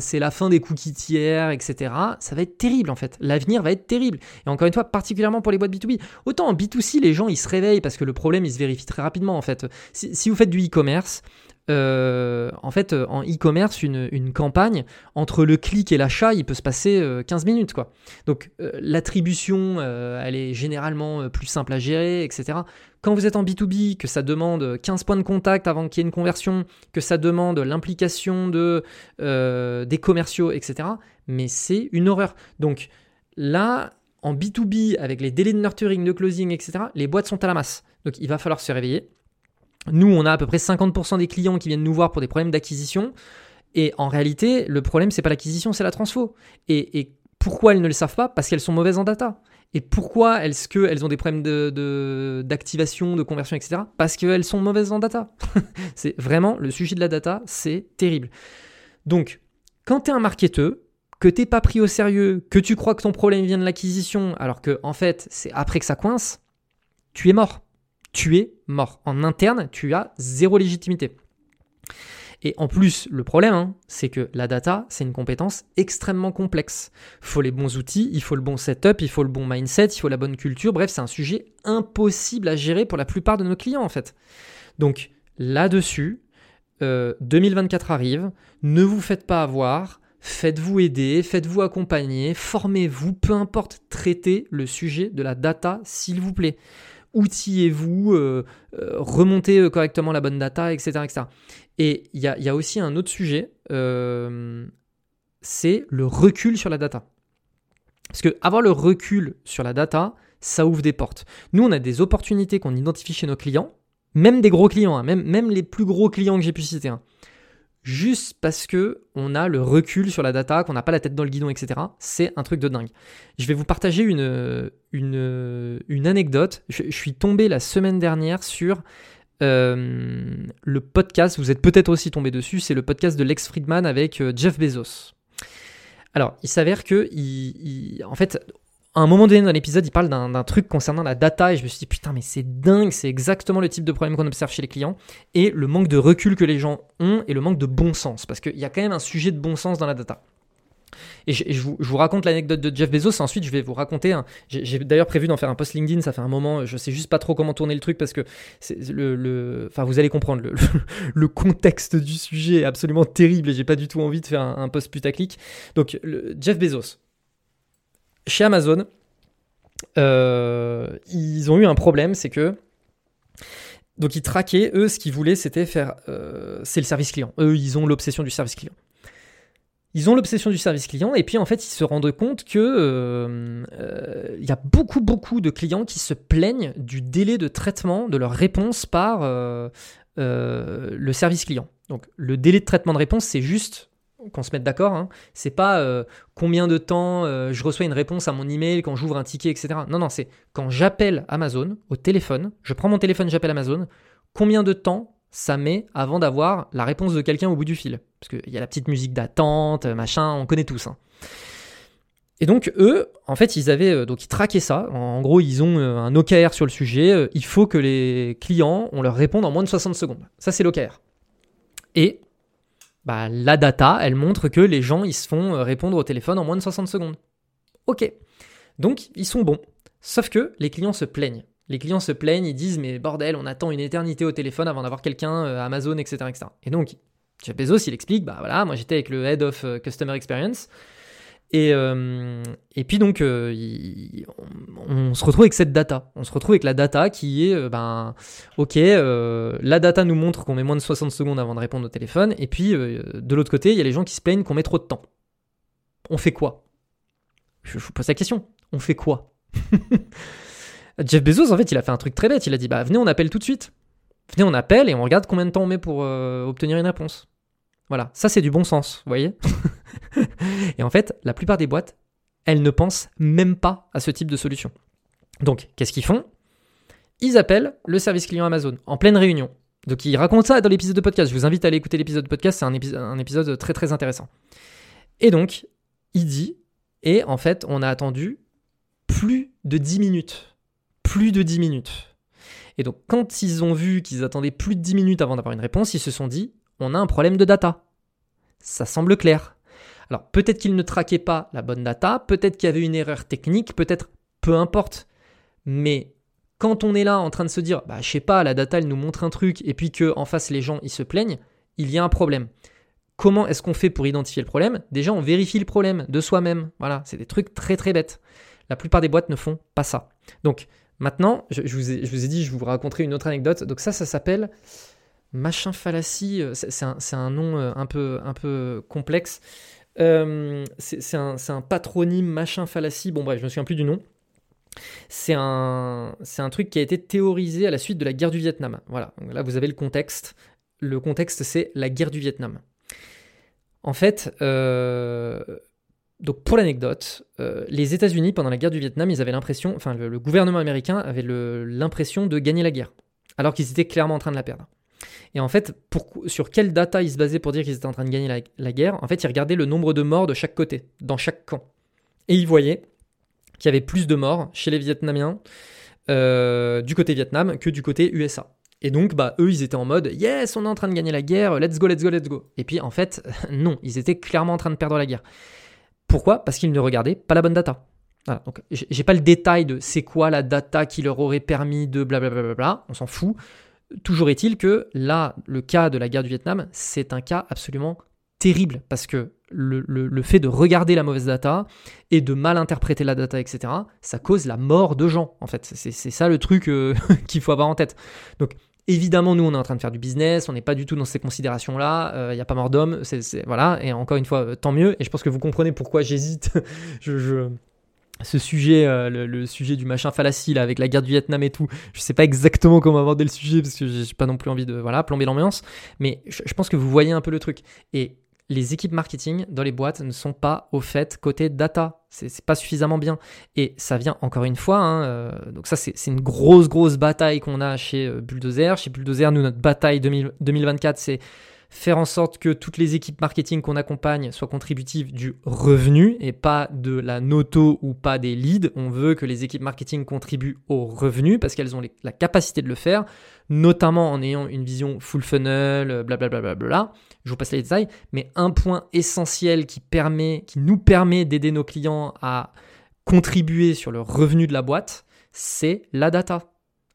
c'est la fin des cookies tiers etc ça va être terrible en fait l'avenir va être terrible et encore une fois particulièrement pour les boîtes B2B autant en B2C les gens ils se réveillent parce que le problème il se vérifie très rapidement en fait si vous faites du e-commerce euh, en fait, euh, en e-commerce, une, campagne, entre le clic et l'achat, il peut se passer 15 euh, minutes. Quoi. Donc l'attribution, elle est généralement plus simple à gérer, etc. Quand vous êtes en B2B, que ça demande 15 points de contact avant qu'il y ait une conversion, que ça demande l'implication de, des commerciaux, etc. Mais c'est une horreur. Donc là, en B2B, avec les délais de nurturing, de closing, etc., les boîtes sont à la masse. Donc il va falloir se réveiller. Nous, on a à peu près 50% des clients qui viennent nous voir pour des problèmes d'acquisition. Et en réalité, le problème, c'est pas l'acquisition, c'est la transfo. Et, pourquoi elles ne le savent pas? Parce qu'elles sont mauvaises en data. Et pourquoi est-ce qu'elles ont des problèmes d'activation, de, de, conversion, etc. Parce qu'elles sont mauvaises en data. c'est vraiment le sujet de la data, c'est terrible. Donc, quand tu es un marketeur, que t'es pas pris au sérieux, que tu crois que ton problème vient de l'acquisition, alors que en fait c'est après que ça coince, tu es mort tu es mort. En interne, tu as zéro légitimité. Et en plus, le problème, hein, c'est que la data, c'est une compétence extrêmement complexe. Il faut les bons outils, il faut le bon setup, il faut le bon mindset, il faut la bonne culture. Bref, c'est un sujet impossible à gérer pour la plupart de nos clients, en fait. Donc là-dessus, 2024 euh, arrive, ne vous faites pas avoir, faites-vous aider, faites-vous accompagner, formez-vous, peu importe, traitez le sujet de la data, s'il vous plaît outillez-vous, euh, euh, remontez correctement la bonne data, etc. etc. Et il y a, aussi un autre sujet, c'est le recul sur la data. Parce que avoir le recul sur la data, ça ouvre des portes. Nous, on a des opportunités qu'on identifie chez nos clients, même des gros clients, hein, même, les plus gros clients que j'ai pu citer. Hein juste parce que on a le recul sur la data, qu'on n'a pas la tête dans le guidon, etc. C'est un truc de dingue. Je vais vous partager une anecdote. Je, suis tombé la semaine dernière sur euh, le podcast, vous êtes peut-être aussi tombé dessus, c'est le podcast de Lex Friedman avec euh, Jeff Bezos. Alors, il s'avère que, en fait, à un moment donné dans l'épisode, il parle d'un truc concernant la data et je me suis dit putain mais c'est dingue, c'est exactement le type de problème qu'on observe chez les clients et le manque de recul que les gens ont et le manque de bon sens parce qu'il y a quand même un sujet de bon sens dans la data. Et je, vous, raconte l'anecdote de Jeff Bezos, ensuite je vais vous raconter, j'ai d'ailleurs prévu d'en faire un post LinkedIn, ça fait un moment, je sais juste pas trop comment tourner le truc parce que le, enfin vous allez comprendre, le, contexte du sujet est absolument terrible et j'ai pas du tout envie de faire un, post putaclic. Donc Jeff Bezos, chez Amazon, euh, ils ont eu un problème, c'est que donc ils traquaient, eux, ce qu'ils voulaient, c'était faire, euh, c'est le service client. Eux, ils ont l'obsession du service client. Ils ont l'obsession du service client et puis en fait ils se rendent compte que euh, il y a beaucoup beaucoup de clients qui se plaignent du délai de traitement de leur réponse par le service client. Donc le délai de traitement de réponse c'est juste qu'on se mette d'accord. Hein. C'est pas euh, combien de temps euh, je reçois une réponse à mon email quand j'ouvre un ticket, etc. Non, non, c'est quand j'appelle Amazon au téléphone, je prends mon téléphone, j'appelle Amazon, combien de temps ça met avant d'avoir la réponse de quelqu'un au bout du fil? Parce qu'il y a la petite musique d'attente, machin, on connaît tous. Hein. Et donc eux, en fait, ils avaient euh, donc ils traquaient ça. En gros, ils ont euh, un OKR sur le sujet. Euh, il faut que les clients, on leur réponde en moins de 60 secondes. Ça, c'est l'OKR. Et bah, la data, elle montre que les gens, ils se font répondre au téléphone en moins de 60 secondes. Ok. Donc, ils sont bons. Sauf que les clients se plaignent. Les clients se plaignent, ils disent mais bordel, on attend une éternité au téléphone avant d'avoir quelqu'un, Amazon, etc., etc. Et donc, Jeff Bezos, il explique, bah voilà, moi j'étais avec le Head of Customer Experience. Et, euh, et puis donc, euh, on, se retrouve avec cette data. On se retrouve avec la data qui est, euh, ben, ok, la data nous montre qu'on met moins de 60 secondes avant de répondre au téléphone. Et puis, de l'autre côté, il y a les gens qui se plaignent qu'on met trop de temps. On fait quoi? Je, vous pose la question. On fait quoi? Jeff Bezos, en fait, il a fait un truc très bête. Il a dit, bah, venez, on appelle tout de suite. Venez, on appelle et on regarde combien de temps on met pour obtenir une réponse. Voilà, ça c'est du bon sens, vous voyez Et en fait, la plupart des boîtes, elles ne pensent même pas à ce type de solution. Donc, qu'est-ce qu'ils font? Ils appellent le service client Amazon en pleine réunion. Donc, ils racontent ça dans l'épisode de podcast. Je vous invite à aller écouter l'épisode de podcast, c'est un, un, épisode très très intéressant. Et donc, il dit, et en fait, on a attendu plus de 10 minutes. Plus de 10 minutes. Et donc, quand ils ont vu qu'ils attendaient plus de 10 minutes avant d'avoir une réponse, ils se sont dit, on a un problème de data. Ça semble clair. Alors peut-être qu'il ne traquait pas la bonne data, peut-être qu'il y avait une erreur technique, peut-être peu importe. Mais quand on est là en train de se dire, bah je sais pas, la data elle nous montre un truc et puis que en face les gens ils se plaignent, il y a un problème. Comment est-ce qu'on fait pour identifier le problème? Déjà on vérifie le problème de soi-même. Voilà, c'est des trucs très très bêtes. La plupart des boîtes ne font pas ça. Donc maintenant, je, vous, ai, dit, je vous raconterai une autre anecdote. Donc ça, ça s'appelle Machin fallacie, euh, c'est un, nom euh, un peu, complexe. Euh, c'est un, patronyme, machin fallacie. Bon, bref, je me souviens plus du nom. C'est un truc qui a été théorisé à la suite de la guerre du Vietnam. Voilà, là vous avez le contexte. Le contexte, c'est la guerre du Vietnam. En fait, donc pour l'anecdote, les États-Unis, pendant la guerre du Vietnam, ils avaient l'impression, enfin le, le, gouvernement américain avait l'impression de gagner la guerre, alors qu'ils étaient clairement en train de la perdre. Et en fait, sur quelle data ils se basaient pour dire qu'ils étaient en train de gagner la, guerre En fait, ils regardaient le nombre de morts de chaque côté, dans chaque camp. Et ils voyaient qu'il y avait plus de morts chez les Vietnamiens euh, du côté Vietnam que du côté USA. Et donc, bah, eux, ils étaient en mode Yes, on est en train de gagner la guerre, let's go, let's go, let's go. Et puis, en fait, non, ils étaient clairement en train de perdre la guerre. Pourquoi? Parce qu'ils ne regardaient pas la bonne data. Voilà, donc j'ai pas le détail de c'est quoi la data qui leur aurait permis de blablabla, on s'en fout. Toujours est-il que là, le cas de la guerre du Vietnam, c'est un cas absolument terrible parce que le, fait de regarder la mauvaise data et de mal interpréter la data, etc., ça cause la mort de gens, en fait. C'est ça le truc euh, qu'il faut avoir en tête. Donc, évidemment, nous, on est en train de faire du business, on n'est pas du tout dans ces considérations-là, il euh, n'y a pas mort d'homme, voilà, et encore une fois, euh, tant mieux, et je pense que vous comprenez pourquoi j'hésite. je ce sujet, euh, le, sujet du machin fallacie là, avec la guerre du Vietnam et tout. Je sais pas exactement comment aborder le sujet parce que j'ai pas non plus envie de voilà plomber l'ambiance, mais je, pense que vous voyez un peu le truc. Et les équipes marketing dans les boîtes ne sont pas au fait côté data. C'est pas suffisamment bien. Et ça vient encore une fois. Hein, euh, donc ça c'est une grosse grosse bataille qu'on a chez euh, Bulldozer. Chez Bulldozer, nous notre bataille 2024 c'est faire en sorte que toutes les équipes marketing qu'on accompagne soient contributives du revenu et pas de la noto ou pas des leads. On veut que les équipes marketing contribuent au revenu parce qu'elles ont la capacité de le faire, notamment en ayant une vision full funnel, blablabla. Bla bla Je vous passe les détails, mais un point essentiel qui permet, qui nous permet d'aider nos clients à contribuer sur le revenu de la boîte, c'est la data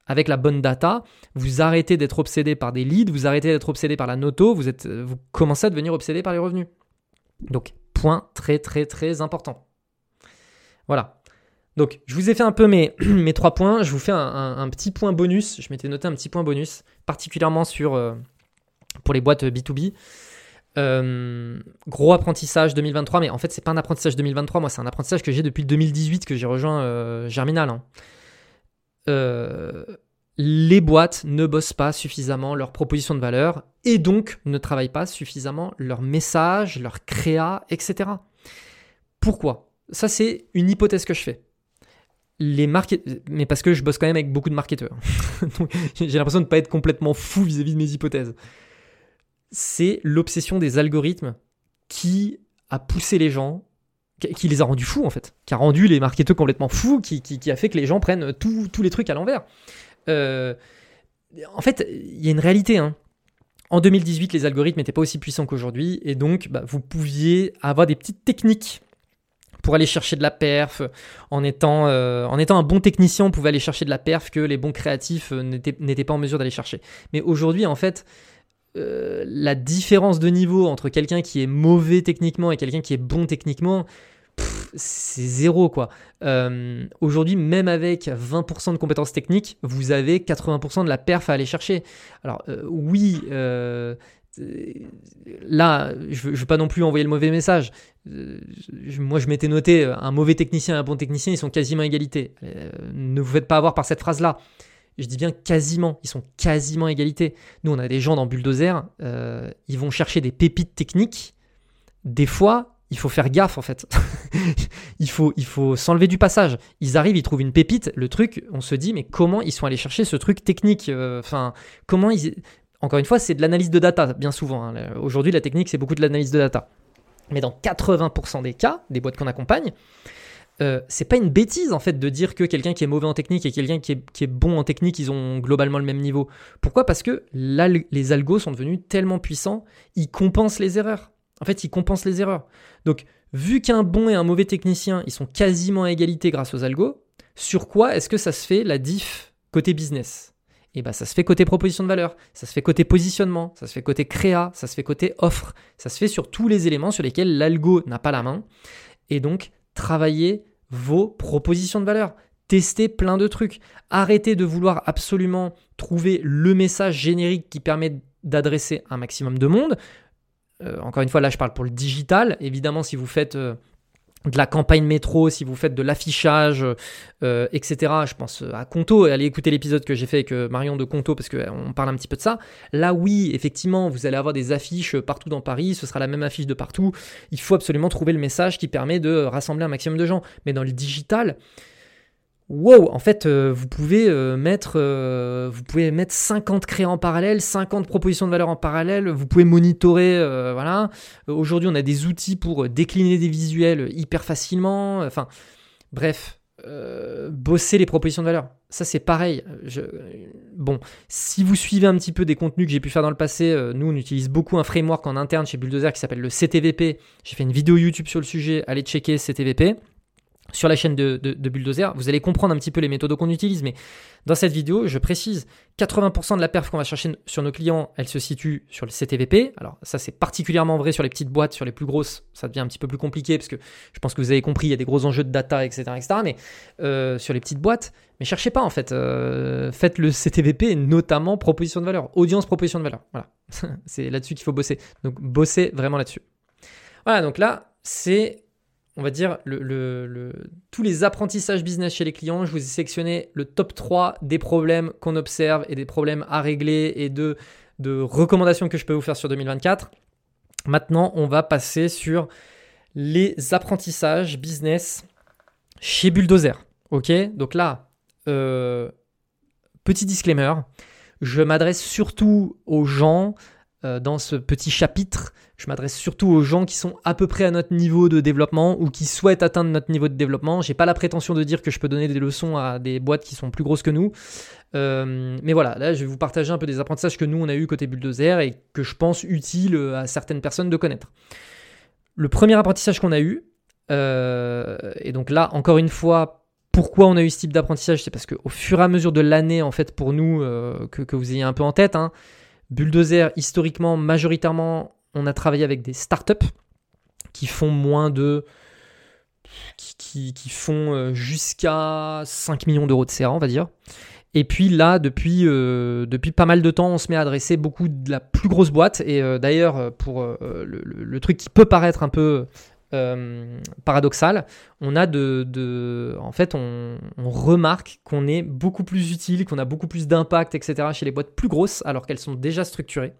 avec la bonne data, vous arrêtez d'être obsédé par des leads, vous arrêtez d'être obsédé par la noto, vous, commencez à devenir obsédé par les revenus. Donc, point très très très important. Voilà. Donc, je vous ai fait un peu mes, mes trois points. Je vous fais un, petit point bonus. Je m'étais noté un petit point bonus, particulièrement sur, euh, pour les boîtes B2B. Euh, gros apprentissage 2023, mais en fait, c'est pas un apprentissage 2023. Moi, c'est un apprentissage que j'ai depuis 2018 que j'ai rejoint euh, Germinal. Hein. Euh, les boîtes ne bossent pas suffisamment leur proposition de valeur et donc ne travaillent pas suffisamment leur message, leur créa, etc. Pourquoi? Ça, c'est une hypothèse que je fais. les market... mais parce que je bosse quand même avec beaucoup de marketeurs. j'ai l'impression de ne pas être complètement fou vis-à-vis de mes hypothèses. C'est l'obsession des algorithmes qui a poussé les gens, qui les a rendus fous en fait, qui a rendu les marketeurs complètement fous, qui, a fait que les gens prennent tous les trucs à l'envers. Euh, en fait, il y a une réalité. Hein. En 2018, les algorithmes n'étaient pas aussi puissants qu'aujourd'hui, et donc bah, vous pouviez avoir des petites techniques pour aller chercher de la perf. En étant, euh, en étant un bon technicien, on pouvait aller chercher de la perf que les bons créatifs euh, n'étaient pas en mesure d'aller chercher. Mais aujourd'hui, en fait, euh, la différence de niveau entre quelqu'un qui est mauvais techniquement et quelqu'un qui est bon techniquement, c'est zéro quoi. Aujourd'hui, même avec 20% de compétences techniques, vous avez 80% de la perf à aller chercher. Alors oui, là, je ne veux, pas non plus envoyer le mauvais message. Euh, moi, je m'étais noté euh, un mauvais technicien et un bon technicien, ils sont quasiment à égalité. Euh, ne vous faites pas avoir par cette phrase-là. Je dis bien quasiment, ils sont quasiment à égalité. Nous, on a des gens dans Bulldozer, ils vont chercher des pépites techniques. Des fois, il faut faire gaffe en fait. il faut, il faut s'enlever du passage. Ils arrivent, ils trouvent une pépite. Le truc, on se dit, mais comment ils sont allés chercher ce truc technique Enfin, comment ils. Encore une fois, c'est de l'analyse de data, bien souvent. Hein. Aujourd'hui, la technique, c'est beaucoup de l'analyse de data. Mais dans 80% des cas, des boîtes qu'on accompagne, euh, c'est pas une bêtise en fait de dire que quelqu'un qui est mauvais en technique et quelqu'un qui est, bon en technique, ils ont globalement le même niveau. Pourquoi? Parce que là, les algos sont devenus tellement puissants, ils compensent les erreurs. En fait, ils compensent les erreurs. Donc, vu qu'un bon et un mauvais technicien, ils sont quasiment à égalité grâce aux algos, sur quoi est-ce que ça se fait la diff côté business? Et bah ça se fait côté proposition de valeur, ça se fait côté positionnement, ça se fait côté créa, ça se fait côté offre, ça se fait sur tous les éléments sur lesquels l'algo n'a pas la main. Et donc, travaillez vos propositions de valeur. Testez plein de trucs. Arrêtez de vouloir absolument trouver le message générique qui permet d'adresser un maximum de monde. Euh, encore une fois, là, je parle pour le digital. Évidemment, si vous faites euh, de la campagne métro, si vous faites de l'affichage, euh, etc. Je pense à Conto, allez écouter l'épisode que j'ai fait avec euh, Marion de Conto parce qu'on parle un petit peu de ça. Là, oui, effectivement, vous allez avoir des affiches partout dans Paris, ce sera la même affiche de partout. Il faut absolument trouver le message qui permet de rassembler un maximum de gens. Mais dans le digital, wow, en fait, euh, vous pouvez euh, mettre, euh, vous pouvez mettre 50 créas en parallèle, 50 propositions de valeur en parallèle. Vous pouvez monitorer, voilà. Aujourd'hui, on a des outils pour décliner des visuels hyper facilement. Enfin, bref, bosser les propositions de valeur. Ça, c'est pareil. Bon, si vous suivez un petit peu des contenus que j'ai pu faire dans le passé, nous, on utilise beaucoup un framework en interne chez Bulldozer qui s'appelle le CTVP. J'ai fait une vidéo YouTube sur le sujet. Allez checker CTVP sur la chaîne de, Bulldozer, vous allez comprendre un petit peu les méthodes qu'on utilise, mais dans cette vidéo, je précise, 80% de la perf qu'on va chercher sur nos clients, elle se situe sur le CTVP. Alors ça, c'est particulièrement vrai sur les petites boîtes, sur les plus grosses, ça devient un petit peu plus compliqué, parce que je pense que vous avez compris, il y a des gros enjeux de data, etc. etc. mais euh, sur les petites boîtes, mais cherchez pas en fait, euh, faites le CTVP, notamment proposition de valeur, audience proposition de valeur. Voilà, c'est là-dessus qu'il faut bosser. Donc bossez vraiment là-dessus. Voilà, donc là, c'est on va dire, tous les apprentissages business chez les clients. Je vous ai sélectionné le top 3 des problèmes qu'on observe et des problèmes à régler et de, de recommandations que je peux vous faire sur 2024. Maintenant, on va passer sur les apprentissages business chez Bulldozer. Ok? Donc là, euh, petit disclaimer, je m'adresse surtout aux gens euh, dans ce petit chapitre, je m'adresse surtout aux gens qui sont à peu près à notre niveau de développement ou qui souhaitent atteindre notre niveau de développement. J'ai pas la prétention de dire que je peux donner des leçons à des boîtes qui sont plus grosses que nous. Euh, mais voilà, là je vais vous partager un peu des apprentissages que nous on a eu côté Bulldozer et que je pense utile à certaines personnes de connaître. Le premier apprentissage qu'on a eu, euh, et donc là encore une fois, pourquoi on a eu ce type d'apprentissage C'est parce qu'au fur et à mesure de l'année, en fait, pour nous, que, que, vous ayez un peu en tête, hein, Bulldozer, historiquement, majoritairement, on a travaillé avec des startups qui font moins de. qui, font euh, jusqu'à 5 millions d'euros de CA, on va dire. Et puis là, depuis, euh, depuis pas mal de temps, on se met à adresser beaucoup de la plus grosse boîte. Et euh, d'ailleurs, pour le, truc qui peut paraître un peu euh, paradoxal, on a de, en fait, on, remarque qu'on est beaucoup plus utile, qu'on a beaucoup plus d'impact, etc. chez les boîtes plus grosses, alors qu'elles sont déjà structurées.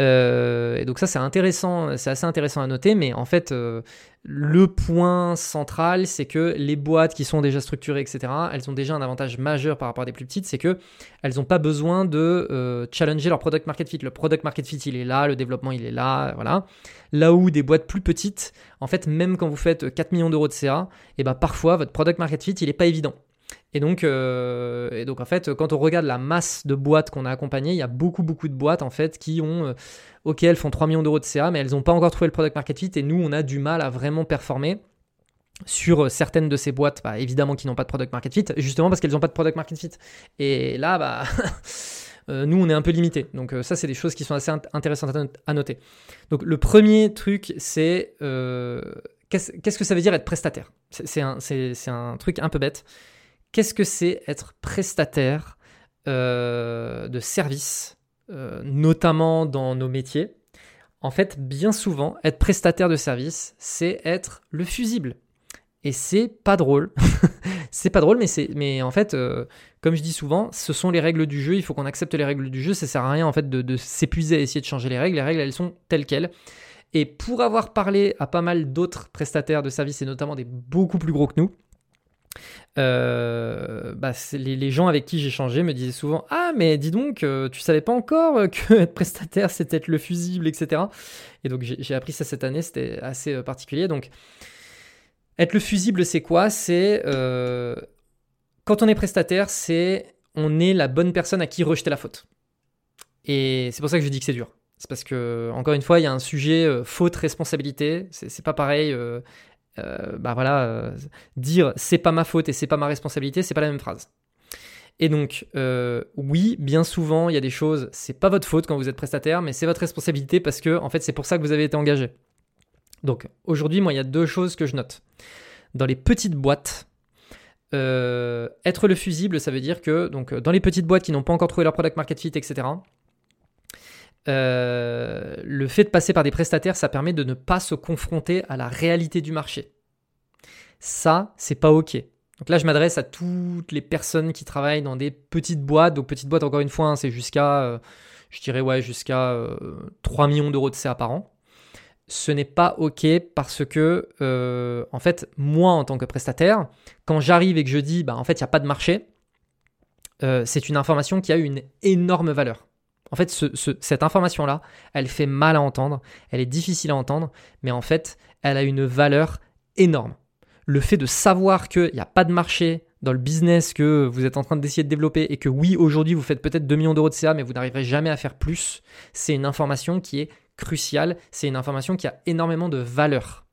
Euh, et donc ça c'est intéressant, c'est assez intéressant à noter, mais en fait euh, le point central c'est que les boîtes qui sont déjà structurées, etc., elles ont déjà un avantage majeur par rapport à des plus petites, c'est que elles n'ont pas besoin de euh, challenger leur product market fit. Le product market fit il est là, le développement il est là, voilà. Là où des boîtes plus petites, en fait même quand vous faites 4 millions d'euros de CA, et ben parfois votre product market fit il est pas évident. Et donc, euh, et donc, en fait, quand on regarde la masse de boîtes qu'on a accompagnées, il y a beaucoup, beaucoup de boîtes, en fait, qui ont, euh, ok, elles font 3 millions d'euros de CA, mais elles n'ont pas encore trouvé le product market fit, et nous, on a du mal à vraiment performer sur euh, certaines de ces boîtes, bah, évidemment, qui n'ont pas de product market fit, justement parce qu'elles n'ont pas de product market fit. Et là, bah, nous, on est un peu limité. Donc, ça, c'est des choses qui sont assez intéressantes à noter. Donc, le premier truc, c'est qu'est-ce que ça veut dire être prestataire? C'est un, un, truc un peu bête qu'est-ce que c'est être prestataire euh, de services, euh, notamment dans nos métiers? En fait, bien souvent, être prestataire de services, c'est être le fusible. Et c'est pas drôle. c'est pas drôle, mais, c'est, mais en fait, euh, comme je dis souvent, ce sont les règles du jeu. Il faut qu'on accepte les règles du jeu. Ça sert à rien en fait de, de s'épuiser à essayer de changer les règles. Les règles, elles sont telles quelles. Et pour avoir parlé à pas mal d'autres prestataires de services, et notamment des beaucoup plus gros que nous, euh, bah, les, gens avec qui changé me disaient souvent Ah, mais dis donc, euh, tu savais pas encore euh, que être prestataire c'était être le fusible, etc. Et donc j'ai appris ça cette année, c'était assez particulier. Donc, être le fusible, c'est quoi? C'est quand on est prestataire, c'est on est la bonne personne à qui rejeter la faute. Et c'est pour ça que je dis que c'est dur. C'est parce que, encore une fois, il y a un sujet faute-responsabilité. C'est pas pareil euh, bah voilà, euh, dire c'est pas ma faute et c'est pas ma responsabilité, c'est pas la même phrase. Et donc, euh, oui, bien souvent, il y a des choses, c'est pas votre faute quand vous êtes prestataire, mais c'est votre responsabilité parce que, en fait, c'est pour ça que vous avez été engagé. Donc, aujourd'hui, moi, il y a deux choses que je note. Dans les petites boîtes, être le fusible, ça veut dire que, donc, dans les petites boîtes qui n'ont pas encore trouvé leur product market fit, etc., euh, le fait de passer par des prestataires, ça permet de ne pas se confronter à la réalité du marché. Ça, c'est pas OK. Donc là, je m'adresse à toutes les personnes qui travaillent dans des petites boîtes. Donc, petites boîtes, encore une fois, hein, c'est jusqu'à, euh, je dirais, jusqu'à 3 euh, millions d'euros de CA par an. Ce n'est pas OK parce que, en fait, moi, en tant que prestataire, quand j'arrive et que je dis, bah, en fait, il n'y a pas de marché, c'est une information qui a une énorme valeur. En fait, cette information-là, elle fait mal à entendre, elle est difficile à entendre, mais en fait, elle a une valeur énorme. Le fait de savoir qu'il n'y a pas de marché dans le business que vous êtes en train d'essayer de développer et que oui, aujourd'hui, vous faites peut-être 2 millions d'euros de CA, mais vous n'arriverez jamais à faire plus, c'est une information qui est cruciale, c'est une information qui a énormément de valeur.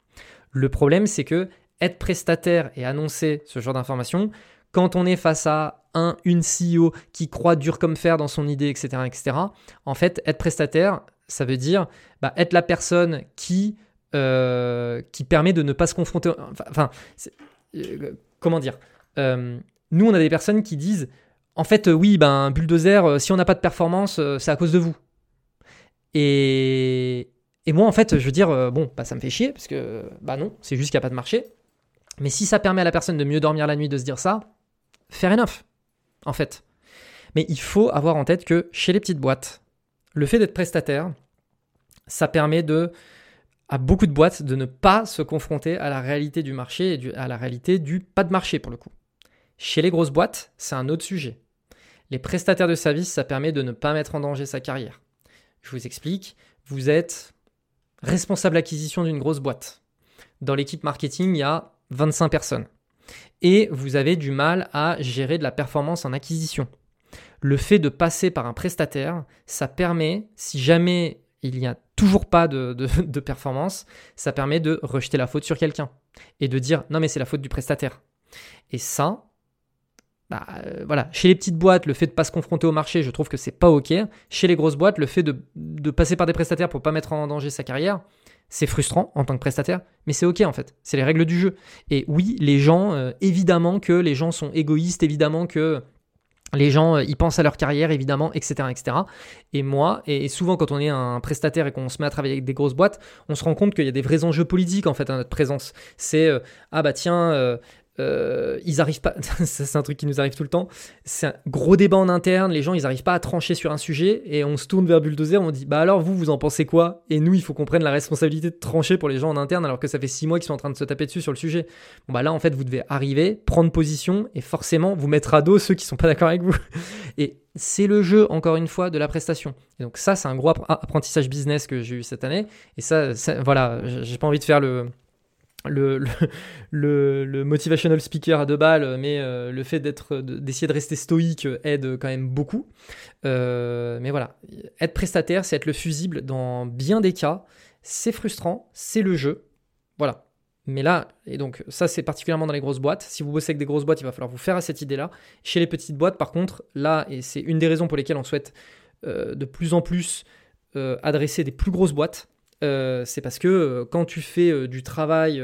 Le problème, c'est que être prestataire et annoncer ce genre d'informations, quand on est face à un, une CEO qui croit dur comme fer dans son idée, etc., etc., en fait, être prestataire, ça veut dire bah, être la personne qui, euh, qui permet de ne pas se confronter. Enfin, euh, comment dire euh, Nous, on a des personnes qui disent en fait, oui, ben, bulldozer, si on n'a pas de performance, c'est à cause de vous. Et, et moi, en fait, je veux dire, bon, bah, ça me fait chier, parce que, bah non, c'est juste qu'il n'y a pas de marché. Mais si ça permet à la personne de mieux dormir la nuit, de se dire ça, fair enough, en fait. Mais il faut avoir en tête que chez les petites boîtes, le fait d'être prestataire, ça permet de, à beaucoup de boîtes de ne pas se confronter à la réalité du marché et à la réalité du pas de marché pour le coup. Chez les grosses boîtes, c'est un autre sujet. Les prestataires de services, ça permet de ne pas mettre en danger sa carrière. Je vous explique, vous êtes responsable acquisition d'une grosse boîte. Dans l'équipe marketing, il y a 25 personnes et vous avez du mal à gérer de la performance en acquisition. Le fait de passer par un prestataire, ça permet, si jamais il n'y a toujours pas de, performance, ça permet de rejeter la faute sur quelqu'un et de dire non mais c'est la faute du prestataire. Et ça, bah, euh, voilà, chez les petites boîtes, le fait de ne pas se confronter au marché, je trouve que c'est pas ok. Chez les grosses boîtes, le fait de, de passer par des prestataires pour pas mettre en danger sa carrière, c'est frustrant en tant que prestataire, mais c'est ok en fait. C'est les règles du jeu. Et oui, les gens, euh, évidemment que les gens sont égoïstes, évidemment que les gens, euh, ils pensent à leur carrière, évidemment, etc., etc. Et moi, et souvent quand on est un prestataire et qu'on se met à travailler avec des grosses boîtes, on se rend compte qu'il y a des vrais enjeux politiques en fait à notre présence. C'est euh, ah bah tiens, ils arrivent pas. c'est un truc qui nous arrive tout le temps. C'est un gros débat en interne. Les gens, ils arrivent pas à trancher sur un sujet et on se tourne vers Bulldozer. On dit bah alors vous, vous en pensez quoi? Et nous, il faut qu'on prenne la responsabilité de trancher pour les gens en interne alors que ça fait six mois qu'ils sont en train de se taper dessus sur le sujet. Bon bah là, en fait, vous devez arriver, prendre position et forcément vous mettre à dos ceux qui sont pas d'accord avec vous. Et c'est le jeu, encore une fois, de la prestation. Donc ça, c'est un gros apprentissage business que j'ai eu cette année. Et ça voilà, j'ai pas envie de faire le le, le, motivational speaker à deux balles, mais euh, le fait d'être, d'essayer de rester stoïque aide quand même beaucoup. Euh, mais voilà, être prestataire, c'est être le fusible dans bien des cas. C'est frustrant, c'est le jeu. Voilà. Mais là, et donc ça c'est particulièrement dans les grosses boîtes. Si vous bossez avec des grosses boîtes, il va falloir vous faire à cette idée-là. Chez les petites boîtes, par contre, là, et c'est une des raisons pour lesquelles on souhaite euh, de plus en plus adresser des plus grosses boîtes, c'est parce que euh, quand tu fais euh, du travail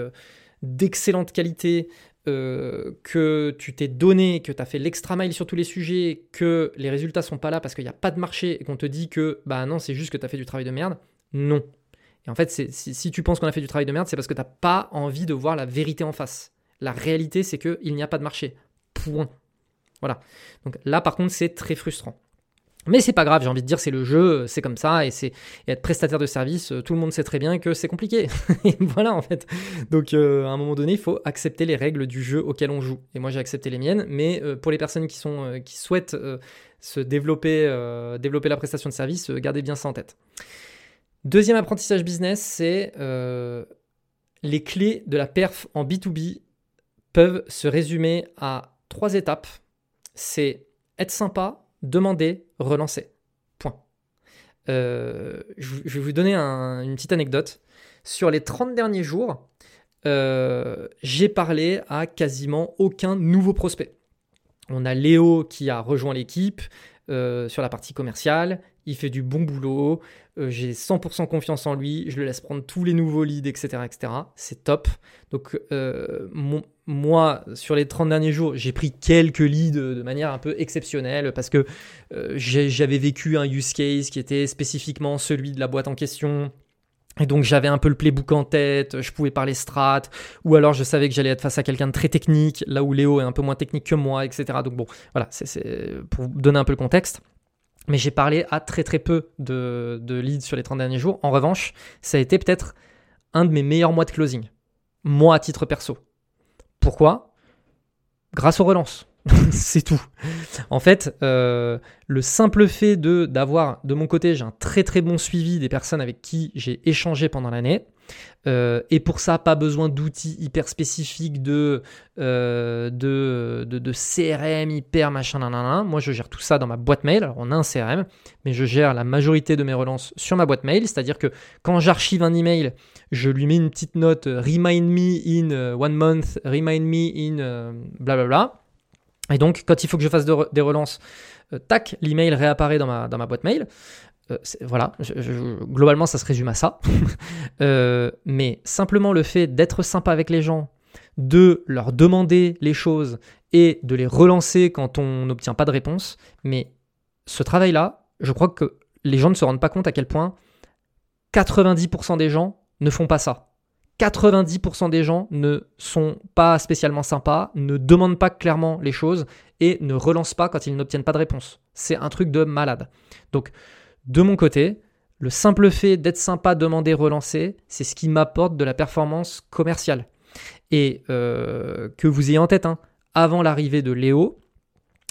d'excellente qualité, que tu t'es donné, que tu as fait l'extra mile sur tous les sujets, que les résultats sont pas là parce qu'il n'y a pas de marché et qu'on te dit que bah non, c'est juste que tu as fait du travail de merde, non. Et en fait, si, si, tu penses qu'on a fait du travail de merde, c'est parce que tu n'as pas envie de voir la vérité en face. La réalité, c'est qu'il n'y a pas de marché. Point. Voilà. Donc là, par contre, c'est très frustrant. Mais c'est pas grave, j'ai envie de dire, c'est le jeu, c'est comme ça, et c'est être prestataire de service, euh, tout le monde sait très bien que c'est compliqué. voilà en fait. Donc euh, à un moment donné, il faut accepter les règles du jeu auquel on joue. Et moi j'ai accepté les miennes, mais euh, pour les personnes qui, sont, qui souhaitent se développer, développer la prestation de service, gardez bien ça en tête. Deuxième apprentissage business, c'est les clés de la perf en B2B peuvent se résumer à trois étapes. C'est être sympa, demander, relancer. Point. Euh, je, vais vous donner une petite anecdote. Sur les 30 derniers jours, euh, j'ai parlé à quasiment aucun nouveau prospect. On a Léo qui a rejoint l'équipe euh, sur la partie commerciale, il fait du bon boulot, j'ai 100% confiance en lui, je le laisse prendre tous les nouveaux leads, etc. etc. C'est top. Donc mon, moi, sur les 30 derniers jours, j'ai pris quelques leads de manière un peu exceptionnelle parce que euh, j'avais vécu un use case qui était spécifiquement celui de la boîte en question. Et donc j'avais un peu le playbook en tête, je pouvais parler strat, ou alors je savais que j'allais être face à quelqu'un de très technique, là où Léo est un peu moins technique que moi, etc. Donc bon, voilà, c'est pour donner un peu le contexte. Mais j'ai parlé à très très peu de, leads sur les 30 derniers jours. En revanche, ça a été peut-être un de mes meilleurs mois de closing. Moi à titre perso. Pourquoi? Grâce aux relances. c'est tout. En fait, euh, le simple fait de d'avoir de mon côté, j'ai un très très bon suivi des personnes avec qui j'ai échangé pendant l'année. Euh, et pour ça, pas besoin d'outils hyper spécifiques de, euh, de, de, CRM hyper machin. Moi, je gère tout ça dans ma boîte mail. Alors, on a un CRM, mais je gère la majorité de mes relances sur ma boîte mail. C'est-à-dire que quand j'archive un email, je lui mets une petite note Remind me in one month, remind me in blablabla. Et donc, quand il faut que je fasse des relances, tac, l'email réapparaît dans ma, dans ma boîte mail. Euh, voilà, globalement, ça se résume à ça. Euh, mais simplement le fait d'être sympa avec les gens, de leur demander les choses et de les relancer quand on n'obtient pas de réponse. Mais ce travail-là, je crois que les gens ne se rendent pas compte à quel point 90% des gens ne font pas ça. 90% des gens ne sont pas spécialement sympas, ne demandent pas clairement les choses et ne relancent pas quand ils n'obtiennent pas de réponse. C'est un truc de malade. Donc, de mon côté, le simple fait d'être sympa, demander, relancer, c'est ce qui m'apporte de la performance commerciale. Et euh, que vous ayez en tête, hein, avant l'arrivée de Léo,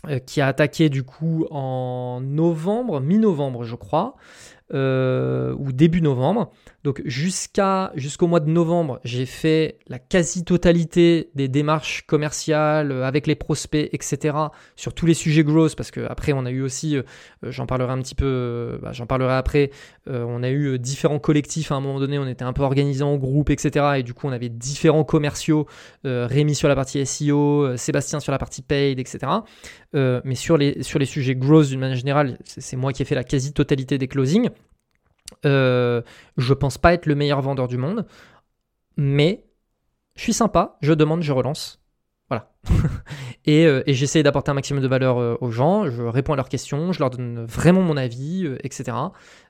euh, qui a attaqué du coup en novembre, mi-novembre je crois, euh, ou début novembre. Donc jusqu'à jusqu'au mois de novembre, j'ai fait la quasi-totalité des démarches commerciales euh, avec les prospects, etc. sur tous les sujets growth, parce que après on a eu aussi, euh, j'en parlerai un petit peu, bah, j'en parlerai après. on a eu différents collectifs à un moment donné, on était un peu organisé en groupe, etc. Et du coup on avait différents commerciaux, Rémi sur la partie SEO, Sébastien sur la partie paid, etc. mais sur les sur les sujets growth d'une manière générale, c'est moi qui ai fait la quasi-totalité des closings. Euh, je pense pas être le meilleur vendeur du monde, mais je suis sympa, je demande, je relance. Voilà. et, euh, j'essaie d'apporter un maximum de valeur euh, aux gens, je réponds à leurs questions, je leur donne vraiment mon avis, etc.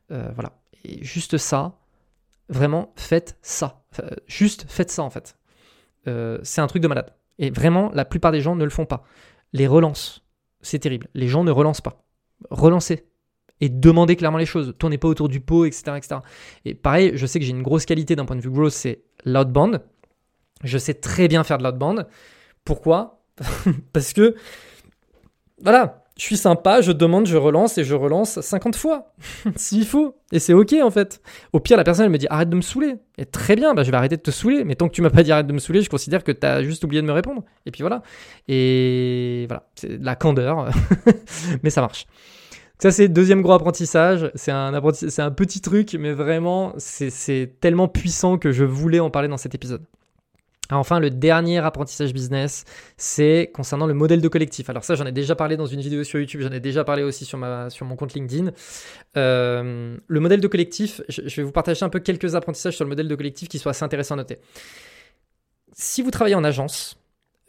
voilà. Et juste ça, vraiment, faites ça. juste faites ça en fait. c'est un truc de malade. Et vraiment, la plupart des gens ne le font pas. Les relances, c'est terrible. Les gens ne relancent pas. Relancez. Et demandez clairement les choses. Tournez pas autour du pot, etc. etc. Et pareil, je sais que j'ai une grosse qualité d'un point de vue growth, c'est l'outbound. Je sais très bien faire de l'outbound. Pourquoi Parce que, voilà, je suis sympa, je demande, je relance et je relance 50 fois, s'il faut. Et c'est ok en fait. Au pire, la personne elle me dit arrête de me saouler. Et très bien, bah, je vais arrêter de te saouler. Mais tant que tu m'as pas dit arrête de me saouler, je considère que tu as juste oublié de me répondre. Et puis voilà. Et voilà, c'est de la candeur, mais ça marche. Ça, c'est le deuxième gros apprentissage. C'est un, c'est un petit truc, mais vraiment, c'est tellement puissant que je voulais en parler dans cet épisode. Enfin, le dernier apprentissage business, c'est concernant le modèle de collectif. Alors ça, j'en ai déjà parlé dans une vidéo sur YouTube, j'en ai déjà parlé aussi sur, mon compte LinkedIn. Euh, le modèle de collectif, je, vais vous partager un peu quelques apprentissages sur le modèle de collectif qui soient assez intéressants à noter. Si vous travaillez en agence,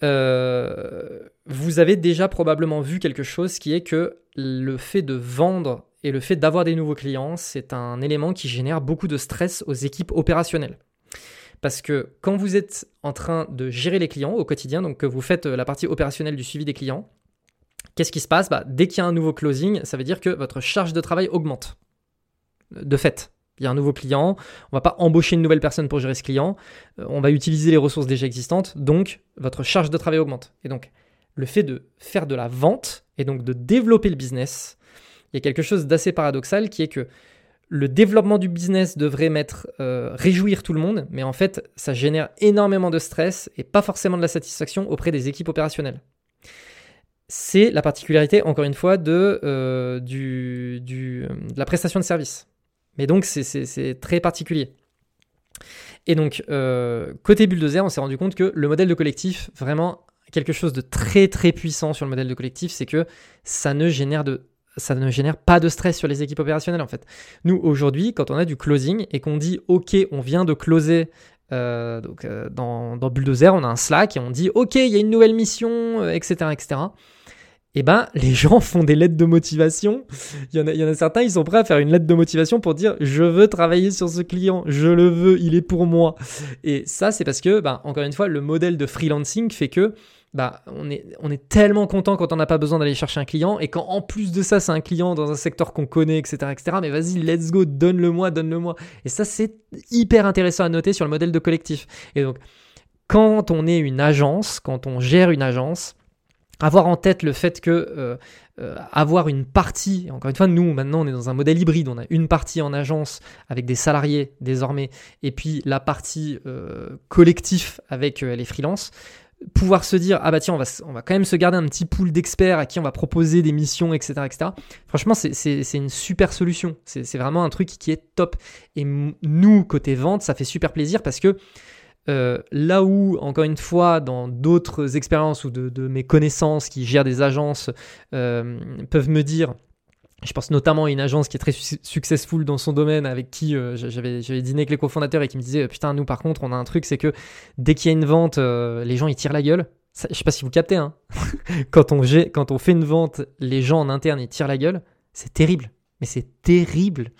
euh, vous avez déjà probablement vu quelque chose qui est que le fait de vendre et le fait d'avoir des nouveaux clients, c'est un élément qui génère beaucoup de stress aux équipes opérationnelles. Parce que quand vous êtes en train de gérer les clients au quotidien, donc que vous faites la partie opérationnelle du suivi des clients, qu'est-ce qui se passe? Bah, Dès qu'il y a un nouveau closing, ça veut dire que votre charge de travail augmente. De fait, il y a un nouveau client, on va pas embaucher une nouvelle personne pour gérer ce client, euh, on va utiliser les ressources déjà existantes, donc votre charge de travail augmente. Et donc, le fait de faire de la vente et donc de développer le business, il y a quelque chose d'assez paradoxal qui est que le développement du business devrait mettre euh, réjouir tout le monde, mais en fait, ça génère énormément de stress et pas forcément de la satisfaction auprès des équipes opérationnelles. C'est la particularité, encore une fois, de, euh, la prestation de service. Mais donc, c'est très particulier. Et donc, euh, côté Bulldozer, on s'est rendu compte que le modèle de collectif, vraiment, quelque chose de très très puissant sur le modèle de collectif, c'est que ça ne génère de ça ne génère pas de stress sur les équipes opérationnelles en fait. Nous aujourd'hui, quand on a du closing et qu'on dit ok, on vient de closer euh, donc, euh, dans, Bulldozer, on a un Slack et on dit ok, il y a une nouvelle mission, etc., euh, etc. Et eh ben, les gens font des lettres de motivation. Il y, en a, il y en a certains, ils sont prêts à faire une lettre de motivation pour dire je veux travailler sur ce client, je le veux, il est pour moi. Et ça, c'est parce que, ben, encore une fois, le modèle de freelancing fait que bah, on, est, on est tellement content quand on n'a pas besoin d'aller chercher un client et quand en plus de ça c'est un client dans un secteur qu'on connaît etc etc mais vas-y let's go donne-le-moi donne-le-moi et ça c'est hyper intéressant à noter sur le modèle de collectif. Et donc quand on est une agence quand on gère une agence avoir en tête le fait que euh, euh, avoir une partie, encore une fois, nous maintenant on est dans un modèle hybride, on a une partie en agence avec des salariés désormais, et puis la partie euh, collectif avec les freelances pouvoir se dire ah bah tiens on va, on va quand même se garder un petit pool d'experts à qui on va proposer des missions etc etc franchement c'est une super solution. C'est vraiment un truc qui est top. Et nous côté vente ça fait super plaisir parce que euh, là où, encore une fois, dans d'autres expériences ou de, mes connaissances qui gèrent des agences euh, peuvent me dire je pense notamment à une agence qui est très successful dans son domaine avec qui euh, j'avais, dîné avec les cofondateurs et qui me disaient Putain, nous par contre, on a un truc, c'est que dès qu'il y a une vente, euh, les gens ils tirent la gueule. Je je sais pas si vous captez, hein. quand, on, quand on fait une vente, les gens en interne ils tirent la gueule. C'est terrible. Mais c'est terrible.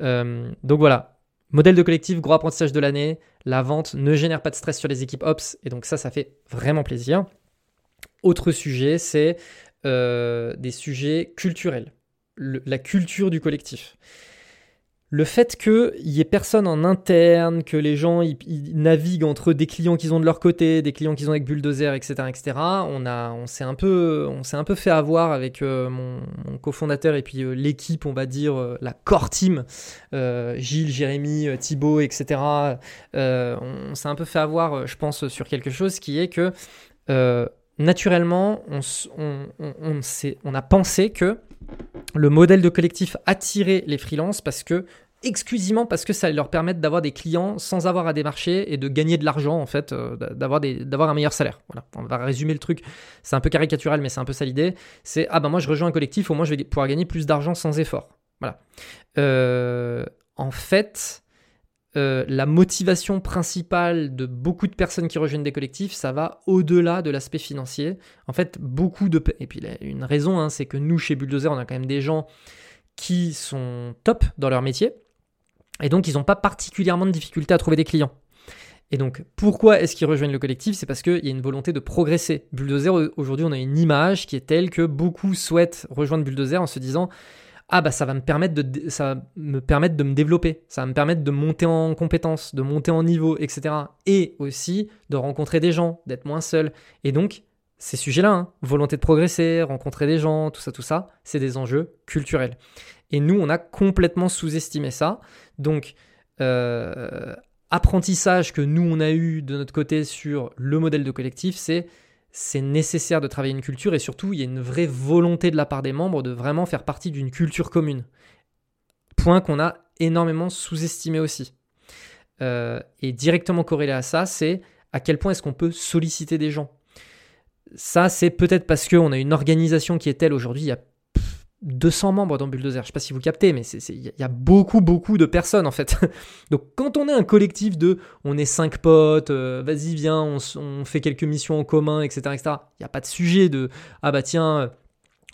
Euh, donc voilà. Modèle de collectif, gros apprentissage de l'année. La vente ne génère pas de stress sur les équipes Ops. Et donc ça, ça fait vraiment plaisir. Autre sujet, c'est des sujets culturels la culture du collectif. Le fait qu'il y ait personne en interne, que les gens naviguent entre des clients qu'ils ont de leur côté, des clients qu'ils ont avec Bulldozer, etc., etc. On on s'est un peu, on un peu fait avoir avec euh, mon, cofondateur et puis euh, l'équipe, on va dire euh, la core team, Gilles, Jérémy, Thibaut, etc. on s'est un peu fait avoir, je pense, sur quelque chose qui est que naturellement, on, on, on a pensé que le modèle de collectif attirait les freelances parce que exclusivement parce que ça leur permet d'avoir des clients sans avoir à démarcher et de gagner de l'argent en fait, euh, d'avoir d'avoir un meilleur salaire. Voilà, on va résumer le truc. C'est un peu caricatural, mais c'est un peu ça l'idée. C'est ah ben moi je rejoins un collectif, au moins je vais pouvoir gagner plus d'argent sans effort. Voilà. Euh, en fait, euh, la motivation principale de beaucoup de personnes qui rejoignent des collectifs, ça va au-delà de l'aspect financier. En fait, beaucoup de... Et puis, une raison, hein, c'est que nous, chez Bulldozer, on a quand même des gens qui sont top dans leur métier. Et donc, ils n'ont pas particulièrement de difficulté à trouver des clients. Et donc, pourquoi est-ce qu'ils rejoignent le collectif? C'est parce qu'il y a une volonté de progresser. Bulldozer, aujourd'hui, on a une image qui est telle que beaucoup souhaitent rejoindre Bulldozer en se disant ah bah ça va me permettre de ça me permettre de me développer, ça va me permettre de monter en compétences, de monter en niveau, etc. Et aussi de rencontrer des gens, d'être moins seul. Et donc ces sujets-là, hein, volonté de progresser, rencontrer des gens, tout ça, tout ça, c'est des enjeux culturels. Et nous, on a complètement sous-estimé ça. Donc, euh, apprentissage que nous, on a eu de notre côté sur le modèle de collectif, c'est c'est nécessaire de travailler une culture et surtout, il y a une vraie volonté de la part des membres de vraiment faire partie d'une culture commune. Point qu'on a énormément sous-estimé aussi. Euh, et directement corrélé à ça, c'est à quel point est-ce qu'on peut solliciter des gens. Ça, c'est peut-être parce qu'on a une organisation qui est telle aujourd'hui, il a 200 membres dans Bulldozer. Je ne sais pas si vous captez, mais il y a beaucoup, beaucoup de personnes en fait. Donc quand on est un collectif de on est 5 potes, euh, vas-y, viens, on, fait quelques missions en commun, etc. Il n'y a pas de sujet de ah bah tiens, euh,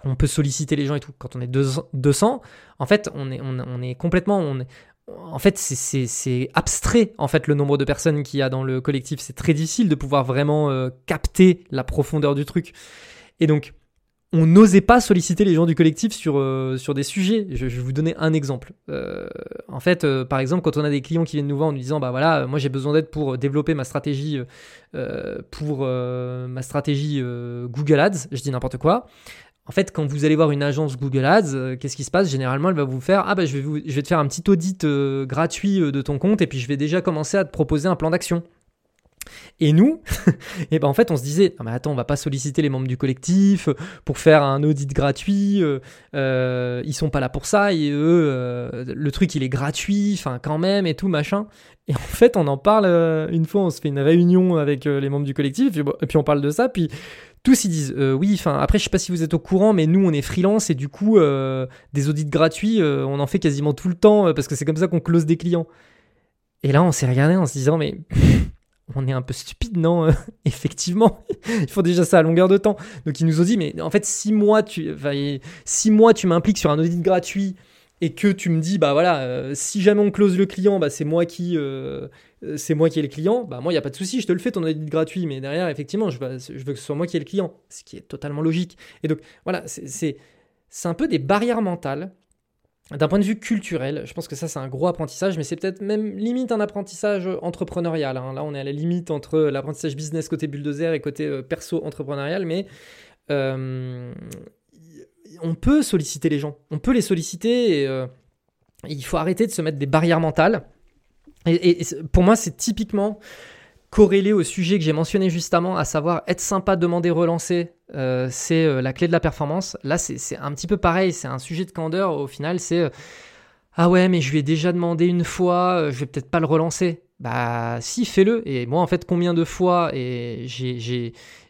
on peut solliciter les gens et tout. Quand on est 200, en fait, on est, on, est complètement. On est, en fait, c'est abstrait, en fait, le nombre de personnes qu'il y a dans le collectif. C'est très difficile de pouvoir vraiment euh, capter la profondeur du truc. Et donc, on n'osait pas solliciter les gens du collectif sur, euh, sur des sujets. Je, vais vous donner un exemple. Euh, en fait, euh, par exemple, quand on a des clients qui viennent nous voir en nous disant, bah voilà, moi j'ai besoin d'aide pour développer ma stratégie, pour ma stratégie Google Ads, je dis n'importe quoi. En fait, quand vous allez voir une agence Google Ads, qu'est-ce qui se passe? Généralement, elle va vous faire, ah bah je vais, je vais te faire un petit audit gratuit de ton compte et puis je vais déjà commencer à te proposer un plan d'action. Et nous, et eh ben en fait, on se disait, non mais attends, on va pas solliciter les membres du collectif pour faire un audit gratuit. Euh, euh ils sont pas là pour ça. Et eux, euh, le truc, il est gratuit, enfin quand même et tout machin. Et en fait, on en parle euh, une fois, on se fait une réunion avec les membres du collectif, et puis on parle de ça, puis tous ils disent oui. Enfin après, je sais pas si vous êtes au courant, mais nous, on est freelance et du coup, des audits gratuits, on en fait quasiment tout le temps parce que c'est comme ça qu'on close des clients. Et là, on s'est regardé en se disant mais on est un peu stupide, non Effectivement, il faut déjà ça à longueur de temps. Donc ils nous ont dit, mais en fait, si mois tu, tu m'impliques sur un audit gratuit et que tu me dis, bah voilà, euh, si jamais on close le client, bah c'est moi qui, euh, c'est moi qui ai le client. Bah moi, il y a pas de souci, je te le fais ton audit gratuit, mais derrière, effectivement, je veux, je veux que ce soit moi qui ai le client, ce qui est totalement logique. Et donc voilà, c'est c'est un peu des barrières mentales d'un point de vue culturel, je pense que ça c'est un gros apprentissage, mais c'est peut-être même limite un apprentissage entrepreneurial. Hein. Là on est à la limite entre l'apprentissage business côté bulldozer et côté euh, perso entrepreneurial, mais euh, on peut solliciter les gens, on peut les solliciter et euh, il faut arrêter de se mettre des barrières mentales. et pour moi c'est typiquement corrélé au sujet que j'ai mentionné justement, à savoir être sympa, demander, relancer, euh, c'est euh, la clé de la performance. Là, c'est un petit peu pareil, c'est un sujet de candeur. Au final, c'est euh, ah ouais, mais je lui ai déjà demandé une fois, je vais peut-être pas le relancer. Bah si, fais-le. Et moi, en fait, combien de fois et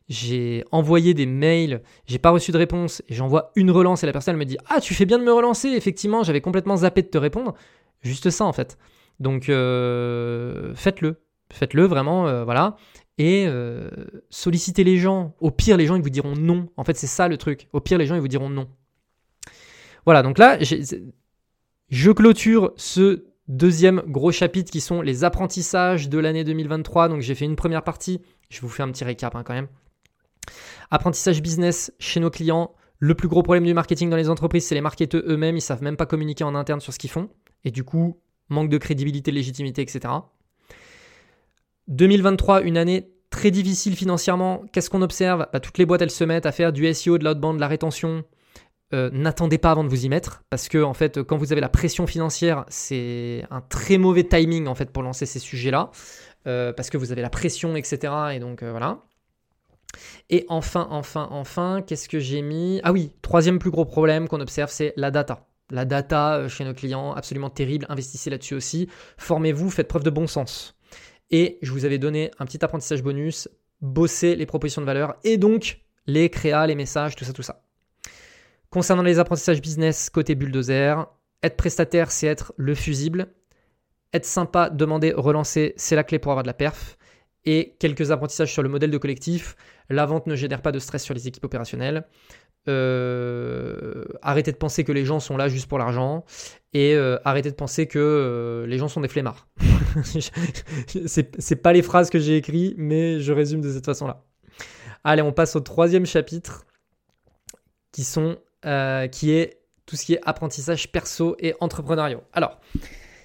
j'ai envoyé des mails, j'ai pas reçu de réponse, et j'envoie une relance et la personne me dit Ah, tu fais bien de me relancer, effectivement, j'avais complètement zappé de te répondre. Juste ça en fait. Donc faites-le. Faites-le vraiment, euh, voilà. Et euh, sollicitez les gens. Au pire, les gens, ils vous diront non. En fait, c'est ça le truc. Au pire, les gens, ils vous diront non. Voilà, donc là, je clôture ce deuxième gros chapitre qui sont les apprentissages de l'année 2023. Donc j'ai fait une première partie. Je vous fais un petit récap hein, quand même. Apprentissage business chez nos clients. Le plus gros problème du marketing dans les entreprises, c'est les marketeurs eux-mêmes. Ils savent même pas communiquer en interne sur ce qu'ils font. Et du coup, manque de crédibilité, légitimité, etc. 2023, une année très difficile financièrement. Qu'est-ce qu'on observe? Bah, Toutes les boîtes, elles se mettent à faire du SEO, de l'outbound, de la rétention. Euh, n'attendez pas avant de vous y mettre parce que en fait, quand vous avez la pression financière, c'est un très mauvais timing en fait pour lancer ces sujets-là euh, parce que vous avez la pression, etc. Et donc euh, voilà. Et enfin, enfin, enfin, qu'est-ce que j'ai mis? Ah oui, troisième plus gros problème qu'on observe, c'est la data. La data chez nos clients, absolument terrible. Investissez là-dessus aussi. Formez-vous, faites preuve de bon sens. Et je vous avais donné un petit apprentissage bonus, bosser les propositions de valeur et donc les créas, les messages, tout ça, tout ça. Concernant les apprentissages business côté bulldozer, être prestataire, c'est être le fusible. Être sympa, demander, relancer, c'est la clé pour avoir de la perf. Et quelques apprentissages sur le modèle de collectif. La vente ne génère pas de stress sur les équipes opérationnelles. Euh, arrêtez de penser que les gens sont là juste pour l'argent. Et euh, arrêtez de penser que euh, les gens sont des flemmards. c'est pas les phrases que j'ai écrites, mais je résume de cette façon-là. Allez, on passe au troisième chapitre, qui, sont, euh, qui est tout ce qui est apprentissage perso et entrepreneurial. Alors,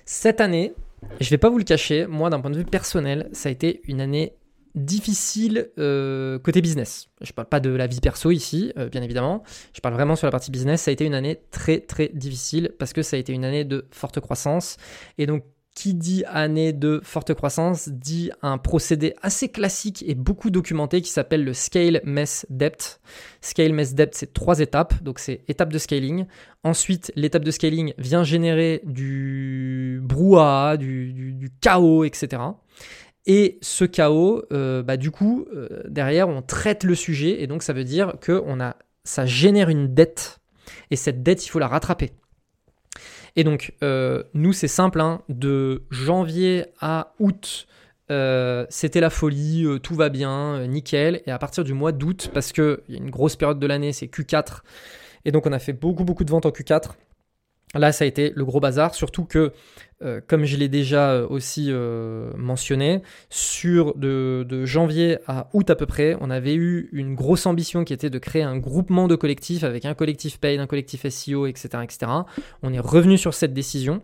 cette année, je vais pas vous le cacher, moi d'un point de vue personnel, ça a été une année difficile euh, côté business. Je parle pas de la vie perso ici, euh, bien évidemment. Je parle vraiment sur la partie business. Ça a été une année très très difficile parce que ça a été une année de forte croissance. Et donc qui dit année de forte croissance dit un procédé assez classique et beaucoup documenté qui s'appelle le Scale Mess Depth. Scale Mess Depth, c'est trois étapes, donc c'est étape de scaling. Ensuite, l'étape de scaling vient générer du brouhaha, du, chaos, etc. Et ce chaos, euh, bah, du coup, euh, derrière, on traite le sujet et donc ça veut dire que on a, ça génère une dette et cette dette, il faut la rattraper. Et donc, euh, nous, c'est simple, hein, de janvier à août, c'était la folie, tout va bien, nickel. Et à partir du mois d'août, parce qu'il y a une grosse période de l'année, c'est Q4, et donc on a fait beaucoup, beaucoup de ventes en Q4. Là, ça a été le gros bazar, surtout que, euh, comme je l'ai déjà euh, aussi euh, mentionné, sur de, janvier à août à peu près, on avait eu une grosse ambition qui était de créer un groupement de collectifs avec un collectif paid, un collectif SEO, etc., etc. On est revenu sur cette décision.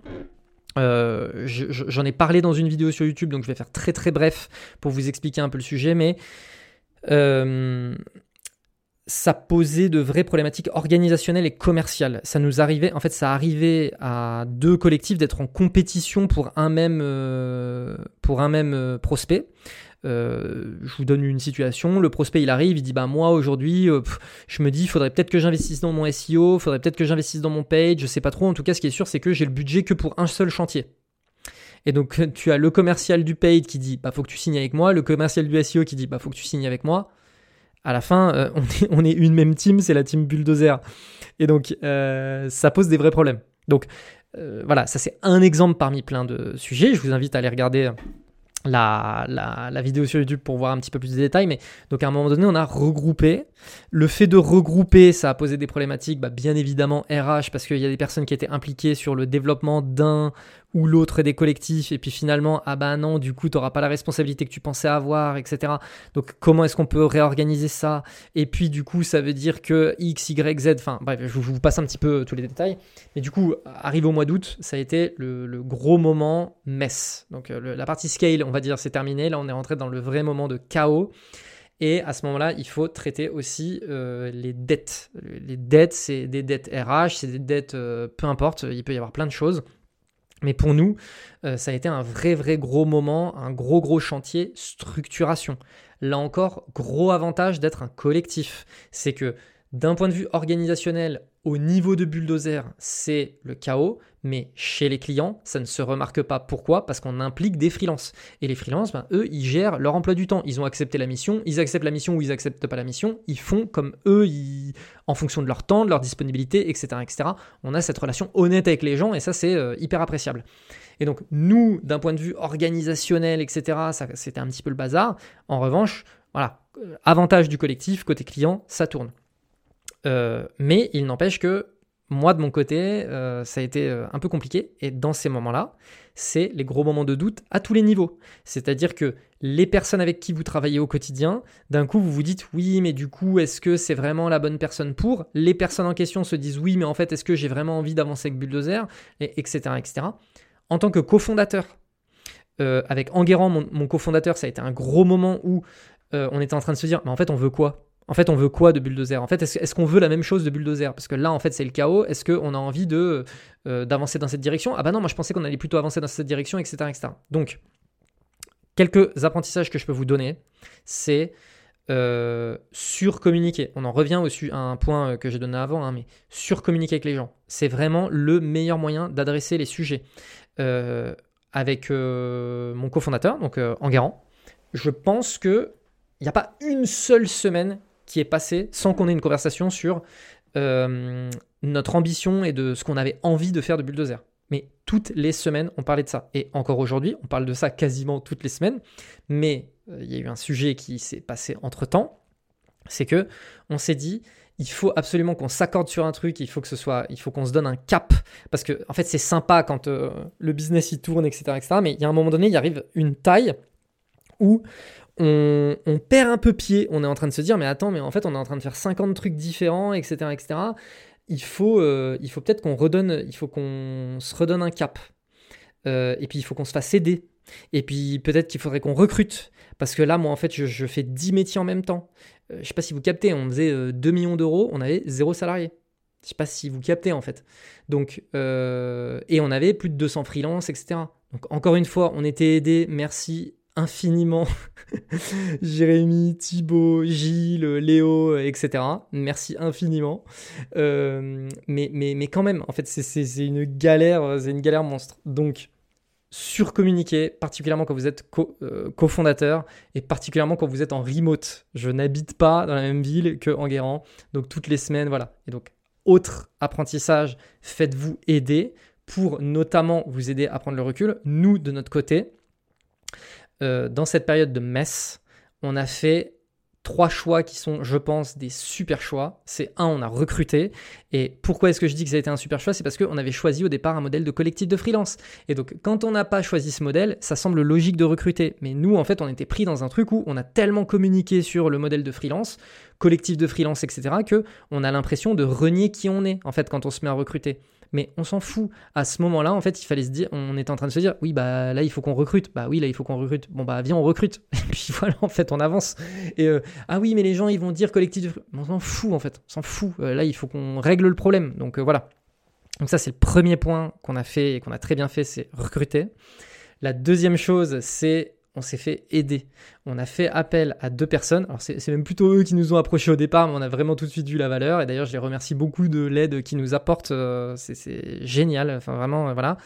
J'en ai parlé dans une vidéo sur YouTube, donc je vais faire très très bref pour vous expliquer un peu le sujet, mais ça posait de vraies problématiques organisationnelles et commerciales. Ça nous arrivait, en fait, ça arrivait à deux collectifs d'être en compétition pour un même, euh, pour un même euh, prospect. Euh, je vous donne une situation, le prospect il arrive, il dit bah moi aujourd'hui, je me dis il faudrait peut-être que j'investisse dans mon SEO, il faudrait peut-être que j'investisse dans mon page, je sais pas trop. En tout cas, ce qui est sûr, c'est que j'ai le budget que pour un seul chantier. Et donc tu as le commercial du paid qui dit bah faut que tu signes avec moi, le commercial du SEO qui dit bah faut que tu signes avec moi à la fin, euh, on, est, une même team, c'est la team Bulldozer. Et donc, euh, ça pose des vrais problèmes. Donc, euh, voilà, ça c'est un exemple parmi plein de sujets. Je vous invite à aller regarder la, la, vidéo sur YouTube pour voir un petit peu plus de détails. Mais donc à un moment donné, on a regroupé. Le fait de regrouper, ça a posé des problématiques, bah, bien évidemment RH, parce qu'il y a des personnes qui étaient impliquées sur le développement d'un ou l'autre des collectifs, et puis finalement, ah bah non, du coup, tu n'auras pas la responsabilité que tu pensais avoir, etc. Donc comment est-ce qu'on peut réorganiser ça? Et puis du coup, ça veut dire que X, Y, Z, enfin bref, je vous passe un petit peu tous les détails. Mais du coup, arrivé au mois d'août, ça a été le, gros moment mess. Donc euh, la partie scale, on va dire, c'est terminé. Là, on est rentré dans le vrai moment de chaos. Et à ce moment-là, il faut traiter aussi euh, les dettes. Les dettes, c'est des dettes RH, c'est des dettes, euh, peu importe, il peut y avoir plein de choses. Mais pour nous, euh, ça a été un vrai, vrai gros moment, un gros, gros chantier structuration. Là encore, gros avantage d'être un collectif. C'est que d'un point de vue organisationnel, au niveau de bulldozer, c'est le chaos, mais chez les clients, ça ne se remarque pas. Pourquoi? Parce qu'on implique des freelances. Et les freelances, ben, eux, ils gèrent leur emploi du temps. Ils ont accepté la mission, ils acceptent la mission ou ils acceptent pas la mission. Ils font comme eux, en fonction de leur temps, de leur disponibilité, etc., etc. On a cette relation honnête avec les gens et ça, c'est euh, hyper appréciable. Et donc, nous, d'un point de vue organisationnel, etc., c'était un petit peu le bazar. En revanche, voilà, euh, avantage du collectif, côté client, ça tourne. Euh, mais il n'empêche que moi, de mon côté, euh, ça a été euh, un peu compliqué. Et dans ces moments-là, c'est les gros moments de doute à tous les niveaux. C'est-à-dire que les personnes avec qui vous travaillez au quotidien, d'un coup, vous vous dites oui, mais du coup, est-ce que c'est vraiment la bonne personne pour? Les personnes en question se disent oui, mais en fait, est-ce que j'ai vraiment envie d'avancer avec Bulldozer? Et, etc., etc. En tant que cofondateur, avec Enguerrand, mon, mon cofondateur, ça a été un gros moment où on était en train de se dire, mais en fait, on veut quoi? En fait, on veut quoi de Bulldozer? En fait, est-ce, qu'on veut la même chose de Bulldozer? Parce que là, en fait, c'est le chaos. Est-ce qu'on a envie de, euh, d'avancer dans cette direction? Ah bah non, moi je pensais qu'on allait plutôt avancer dans cette direction, etc., etc. Donc, quelques apprentissages que je peux vous donner, c'est euh, surcommuniquer. On en revient aussi à un point euh, que j'ai donné avant, hein, mais surcommuniquer avec les gens. C'est vraiment le meilleur moyen d'adresser les sujets. avec mon cofondateur, donc Enguerrand, je pense que il n'y a pas une seule semaine qui est passée sans qu'on ait une conversation sur euh, notre ambition et de ce qu'on avait envie de faire de Bulldozer. Mais toutes les semaines, on parlait de ça. Et encore aujourd'hui, on parle de ça quasiment toutes les semaines. Mais euh, il y a eu un sujet qui s'est passé entre temps. C'est que on s'est dit, il faut absolument qu'on s'accorde sur un truc, il faut que ce soit, il faut qu'on se donne un cap, parce que en fait c'est sympa quand euh, le business il tourne, etc., etc. Mais il y a un moment donné, il arrive une taille où on, perd un peu pied, on est en train de se dire mais attends, mais en fait on est en train de faire 50 trucs différents, etc., etc. Il faut, euh, faut peut-être qu'on redonne, il faut qu'on se redonne un cap, euh, et puis il faut qu'on se fasse aider. Et puis peut-être qu'il faudrait qu'on recrute. Parce que là, moi, en fait, je, fais 10 métiers en même temps. Je je sais pas si vous captez, on faisait 2 millions d'euros, on avait 0 salarié. Je sais pas si vous captez en fait. Donc, euh, et on avait plus de 200 freelances, etc. Donc encore une fois, on était aidés. Merci infiniment Jérémy, Thibaut, Gilles, Léo, etc. Merci infiniment. Euh, mais, mais, mais quand même, en fait, c'est une galère, c'est une galère monstre. Donc, surcommuniquer, particulièrement quand vous êtes euh, cofondateur et particulièrement quand vous êtes en remote. Je n'habite pas dans la même ville que Enguerrand, donc toutes les semaines, voilà. Et donc autre apprentissage, faites-vous aider pour notamment vous aider à prendre le recul. Nous, de notre côté, euh, dans cette période de messe, on a fait trois choix qui sont, je pense, des super choix. C'est un, on a recruté. Et pourquoi est-ce que je dis que ça a été un super choix? C'est parce qu'on avait choisi au départ un modèle de collectif de freelance. Et donc, quand on n'a pas choisi ce modèle, ça semble logique de recruter. Mais nous, en fait, on était pris dans un truc où on a tellement communiqué sur le modèle de freelance, collectif de freelance, etc., que on a l'impression de renier qui on est, en fait, quand on se met à recruter mais on s'en fout. À ce moment-là, en fait, il fallait se dire, on était en train de se dire, oui, bah là, il faut qu'on recrute. Bah oui, là, il faut qu'on recrute. Bon, bah viens, on recrute. Et puis voilà, en fait, on avance. Et euh, ah oui, mais les gens, ils vont dire collectif. On s'en fout, en fait. On s'en fout. Euh, là, il faut qu'on règle le problème. Donc euh, voilà. Donc ça, c'est le premier point qu'on a fait et qu'on a très bien fait, c'est recruter. La deuxième chose, c'est on s'est fait aider. On a fait appel à deux personnes. Alors c'est même plutôt eux qui nous ont approchés au départ, mais on a vraiment tout de suite vu la valeur. Et d'ailleurs, je les remercie beaucoup de l'aide qu'ils nous apportent. Euh, c'est génial. Enfin vraiment, euh, voilà.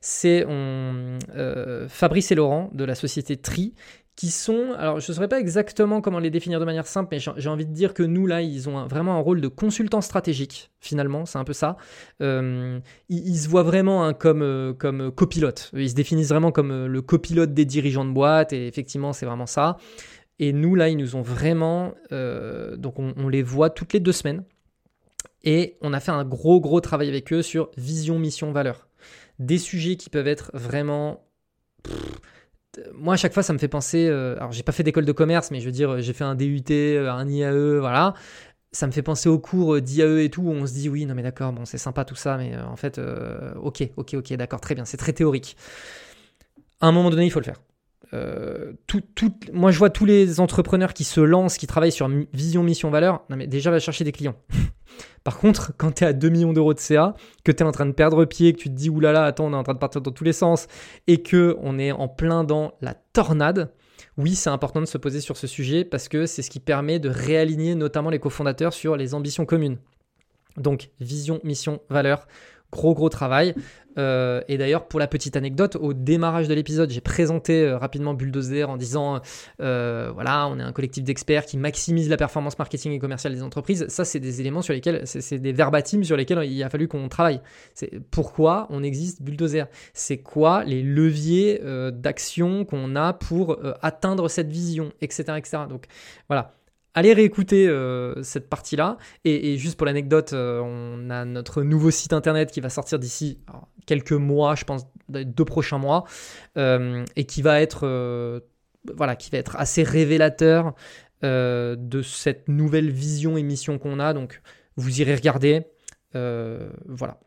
C'est euh, Fabrice et Laurent de la société Tri qui sont, alors je ne saurais pas exactement comment les définir de manière simple, mais j'ai envie de dire que nous, là, ils ont vraiment un rôle de consultant stratégique, finalement, c'est un peu ça. Euh, ils, se voient vraiment hein, comme, euh, comme copilote, ils se définissent vraiment comme euh, le copilote des dirigeants de boîte, et effectivement, c'est vraiment ça. Et nous, là, ils nous ont vraiment, donc on, on, les voit toutes les deux semaines, et on a fait un gros, gros travail avec eux sur vision, mission, valeur. Des sujets qui peuvent être vraiment moi, à chaque fois, ça me fait penser. Euh, alors, j'ai pas fait d'école de commerce, mais je veux dire, j'ai fait un DUT, euh, un IAE, voilà. Ça me fait penser aux cours d'IAE et tout, où on se dit, oui, non, mais d'accord, bon, c'est sympa tout ça, mais euh, en fait, ok, ok, ok, d'accord, très bien, c'est très théorique. À un moment donné, il faut le faire. moi, je vois tous les entrepreneurs qui se lancent, qui travaillent sur vision, mission, valeur. Non, mais déjà, va chercher des clients. Par contre, quand tu es à 2 millions d'euros de CA, que tu es en train de perdre pied, que tu te dis oulala, attends, on est en train de partir dans tous les sens, et que on est en plein dans la tornade, oui, c'est important de se poser sur ce sujet parce que c'est ce qui permet de réaligner notamment les cofondateurs sur les ambitions communes. Donc, vision, mission, valeur, gros gros travail. Euh, et d'ailleurs, pour la petite anecdote, au démarrage de l'épisode, j'ai présenté euh, rapidement Bulldozer en disant euh, voilà, on est un collectif d'experts qui maximise la performance marketing et commerciale des entreprises. Ça, c'est des éléments sur lesquels, c'est des verbatims sur lesquels il a fallu qu'on travaille. C'est pourquoi on existe Bulldozer. C'est quoi les leviers d'action qu'on a pour atteindre cette vision, etc., etc. Donc voilà allez réécouter euh, cette partie-là. Et, juste pour l'anecdote, euh, on a notre nouveau site internet qui va sortir d'ici quelques mois, je pense, deux prochains mois, euh, et qui va être, voilà, qui va être assez révélateur de cette nouvelle vision et mission qu'on a. Donc, vous irez regarder, voilà.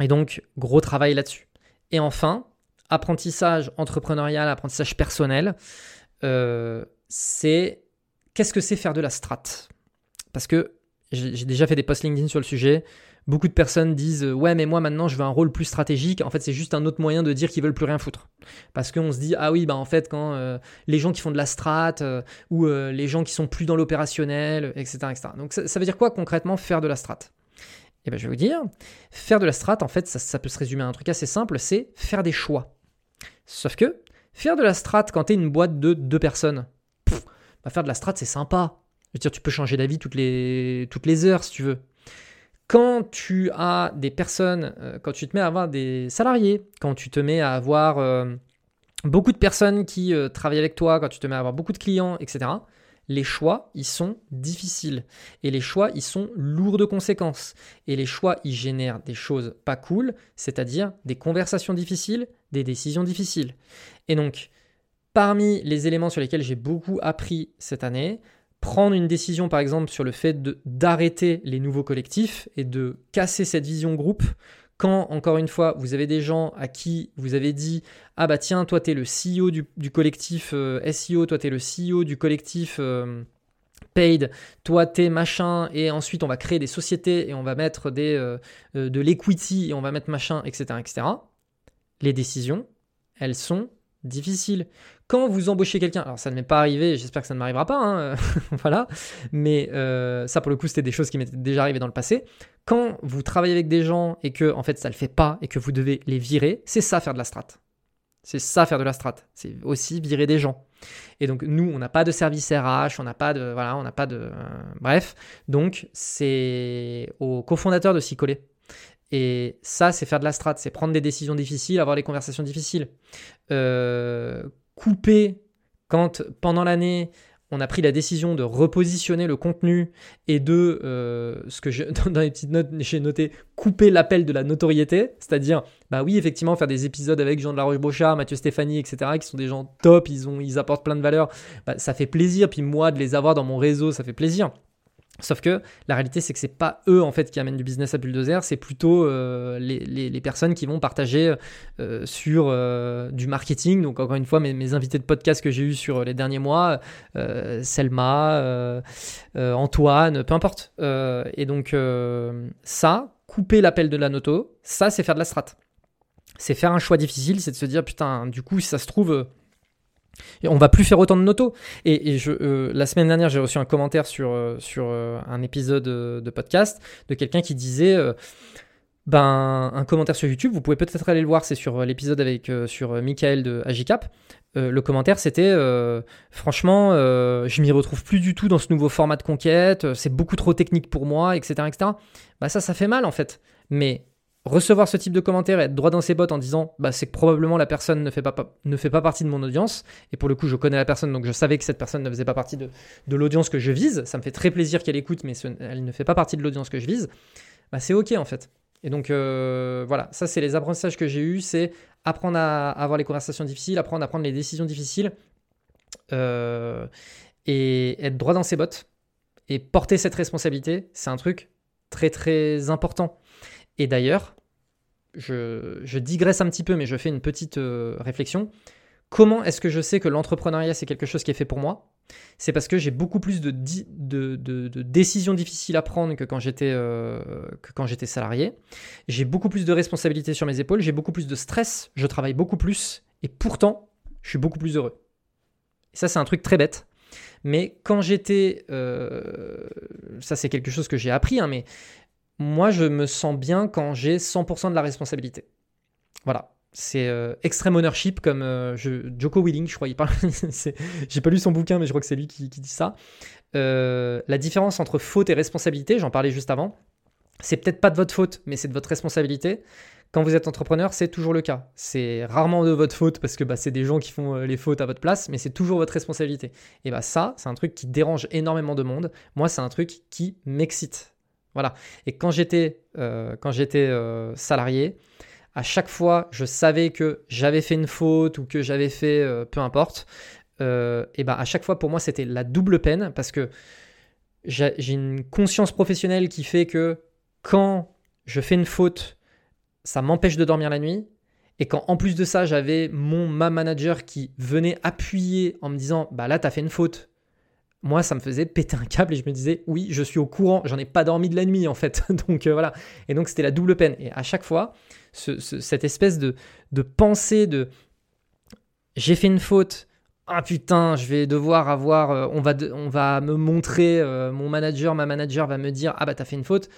Et donc, gros travail là-dessus. Et enfin, apprentissage entrepreneurial, apprentissage personnel, c'est qu'est-ce que c'est faire de la strat? Parce que j'ai déjà fait des posts LinkedIn sur le sujet. Beaucoup de personnes disent ouais mais moi maintenant je veux un rôle plus stratégique. En fait c'est juste un autre moyen de dire qu'ils veulent plus rien foutre. Parce qu'on se dit ah oui bah en fait quand euh, les gens qui font de la strat euh, ou euh, les gens qui sont plus dans l'opérationnel etc. Donc ça, veut dire quoi concrètement faire de la strat? Eh bien je vais vous dire faire de la strat en fait ça, ça peut se résumer à un truc assez simple c'est faire des choix. Sauf que faire de la strat quand tu es une boîte de deux personnes faire de la strat, c'est sympa. Je veux dire, tu peux changer d'avis toutes les, toutes les heures si tu veux. Quand tu as des personnes, euh, quand tu te mets à avoir des salariés, quand tu te mets à avoir euh, beaucoup de personnes qui euh, travaillent avec toi, quand tu te mets à avoir beaucoup de clients, etc., les choix, ils sont difficiles. Et les choix, ils sont lourds de conséquences. Et les choix, ils génèrent des choses pas cool, c'est-à-dire des conversations difficiles, des décisions difficiles. Et donc, parmi les éléments sur lesquels j'ai beaucoup appris cette année, prendre une décision par exemple sur le fait d'arrêter les nouveaux collectifs et de casser cette vision groupe quand, encore une fois, vous avez des gens à qui vous avez dit Ah bah tiens, toi, tu es le CEO du, collectif euh, SEO, toi, tu es le CEO du collectif euh, paid, toi, t'es machin, et ensuite, on va créer des sociétés et on va mettre des, euh, de l'equity et on va mettre machin, etc., etc. Les décisions, elles sont difficiles. Quand vous embauchez quelqu'un, alors ça ne m'est pas arrivé, j'espère que ça ne m'arrivera pas, hein, voilà, mais ça pour le coup c'était des choses qui m'étaient déjà arrivées dans le passé quand vous travaillez avec des gens et que en fait ça le fait pas et que vous devez les virer, c'est ça faire de la strat. C'est ça faire de la strat. C'est aussi virer des gens. Et donc nous, on n'a pas de service RH, on n'a pas de voilà, on n'a pas de euh, bref. Donc c'est au cofondateur de s'y coller. Et ça, c'est faire de la strat, c'est prendre des décisions difficiles, avoir des conversations difficiles, euh, couper quand pendant l'année on a pris la décision de repositionner le contenu et de, euh, ce que dans les petites notes, j'ai noté, couper l'appel de la notoriété, c'est-à-dire, bah oui, effectivement, faire des épisodes avec Jean de la Roche-Brochard, Mathieu Stéphanie, etc., qui sont des gens top, ils, ont, ils apportent plein de valeur, bah, ça fait plaisir, puis moi, de les avoir dans mon réseau, ça fait plaisir. Sauf que la réalité, c'est que c'est pas eux en fait qui amènent du business à Bulldozer, c'est plutôt euh, les, personnes qui vont partager euh, sur euh, du marketing. Donc encore une fois, mes, invités de podcast que j'ai eu sur les derniers mois, Selma, Antoine, peu importe. et donc ça, couper l'appel de la noto, ça c'est faire de la strat. C'est faire un choix difficile, c'est de se dire putain, du coup, si ça se trouve on va plus faire autant de notos. Et, euh, la semaine dernière, j'ai reçu un commentaire sur, euh, euh, un épisode de podcast de quelqu'un qui disait ben, un commentaire sur YouTube, vous pouvez peut-être aller le voir, c'est sur l'épisode avec sur Michael de Agicap. le commentaire c'était franchement, je m'y retrouve plus du tout dans ce nouveau format de conquête, c'est beaucoup trop technique pour moi, etc. etc. Bah, ça, ça fait mal en fait. Mais recevoir ce type de commentaire et être droit dans ses bottes en disant bah, c'est que probablement la personne ne fait, pas, ne fait pas partie de mon audience, et pour le coup je connais la personne donc je savais que cette personne ne faisait pas partie de, l'audience que je vise, ça me fait très plaisir qu'elle écoute mais elle ne fait pas partie de l'audience que je vise, bah, c'est ok en fait. Et donc euh, voilà, ça c'est les apprentissages que j'ai eus, c'est apprendre à, avoir les conversations difficiles, apprendre à prendre les décisions difficiles, euh, et être droit dans ses bottes, et porter cette responsabilité, c'est un truc très très important. Et d'ailleurs, je, digresse un petit peu, mais je fais une petite euh, réflexion. Comment est-ce que je sais que l'entrepreneuriat, c'est quelque chose qui est fait pour moi? C'est parce que j'ai beaucoup plus de, décisions difficiles à prendre que quand j'étais euh, salarié. J'ai beaucoup plus de responsabilités sur mes épaules, j'ai beaucoup plus de stress, je travaille beaucoup plus, et pourtant, je suis beaucoup plus heureux. Ça, c'est un truc très bête. Mais quand j'étais... Euh, ça, c'est quelque chose que j'ai appris, hein, mais moi, je me sens bien quand j'ai 100% de la responsabilité. Voilà. C'est euh, extreme ownership, comme euh, Joko Willing, je crois. Il. J'ai pas lu son bouquin, mais je crois que c'est lui qui, dit ça. Euh, la différence entre faute et responsabilité, j'en parlais juste avant, c'est peut-être pas de votre faute, mais c'est de votre responsabilité. Quand vous êtes entrepreneur, c'est toujours le cas. C'est rarement de votre faute parce que bah, c'est des gens qui font les fautes à votre place, mais c'est toujours votre responsabilité. Et bah ça, c'est un truc qui dérange énormément de monde. Moi, c'est un truc qui m'excite. Voilà. Et quand j'étais euh, euh, salarié, à chaque fois, je savais que j'avais fait une faute ou que j'avais fait euh, peu importe. et ben à chaque fois, pour moi, c'était la double peine parce que j'ai une conscience professionnelle qui fait que quand je fais une faute, ça m'empêche de dormir la nuit. Et quand en plus de ça, j'avais mon ma manager qui venait appuyer en me disant bah là, tu as fait une faute, moi, ça me faisait péter un câble et je me disais, oui, je suis au courant, j'en ai pas dormi de la nuit en fait. donc euh, voilà. Et donc c'était la double peine. Et à chaque fois, cette espèce de, de pensée de j'ai fait une faute, ah putain, je vais devoir avoir, euh, on, va on va me montrer, euh, mon manager, ma manager va me dire, ah bah t'as fait une faute.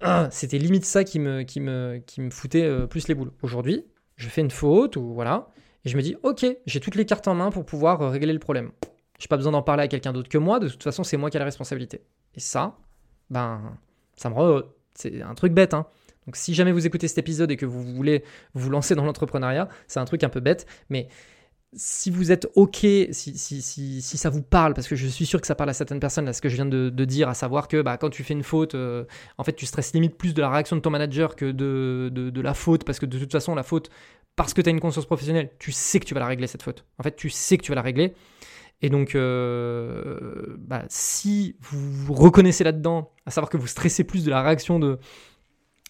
Ah, c'était limite ça qui me, qui me, qui me foutait plus les boules. Aujourd'hui, je fais une faute ou voilà, et je me dis, ok, j'ai toutes les cartes en main pour pouvoir régler le problème. J'ai pas besoin d'en parler à quelqu'un d'autre que moi. De toute façon, c'est moi qui ai la responsabilité. Et ça, ben, ça me C'est un truc bête, hein. Donc, si jamais vous écoutez cet épisode et que vous voulez vous lancer dans l'entrepreneuriat, c'est un truc un peu bête, mais si vous êtes OK, si, si, si, si, ça vous parle, parce que je suis sûr que ça parle à certaines personnes, là, ce que je viens de, dire, à savoir que bah, quand tu fais une faute, euh, en fait, tu stresses limite plus de la réaction de ton manager que de, de, de la faute, parce que de toute façon, la faute, parce que tu as une conscience professionnelle, tu sais que tu vas la régler, cette faute. En fait, tu sais que tu vas la régler. Et donc, euh, bah, si vous reconnaissez là-dedans, à savoir que vous stressez plus de la réaction de,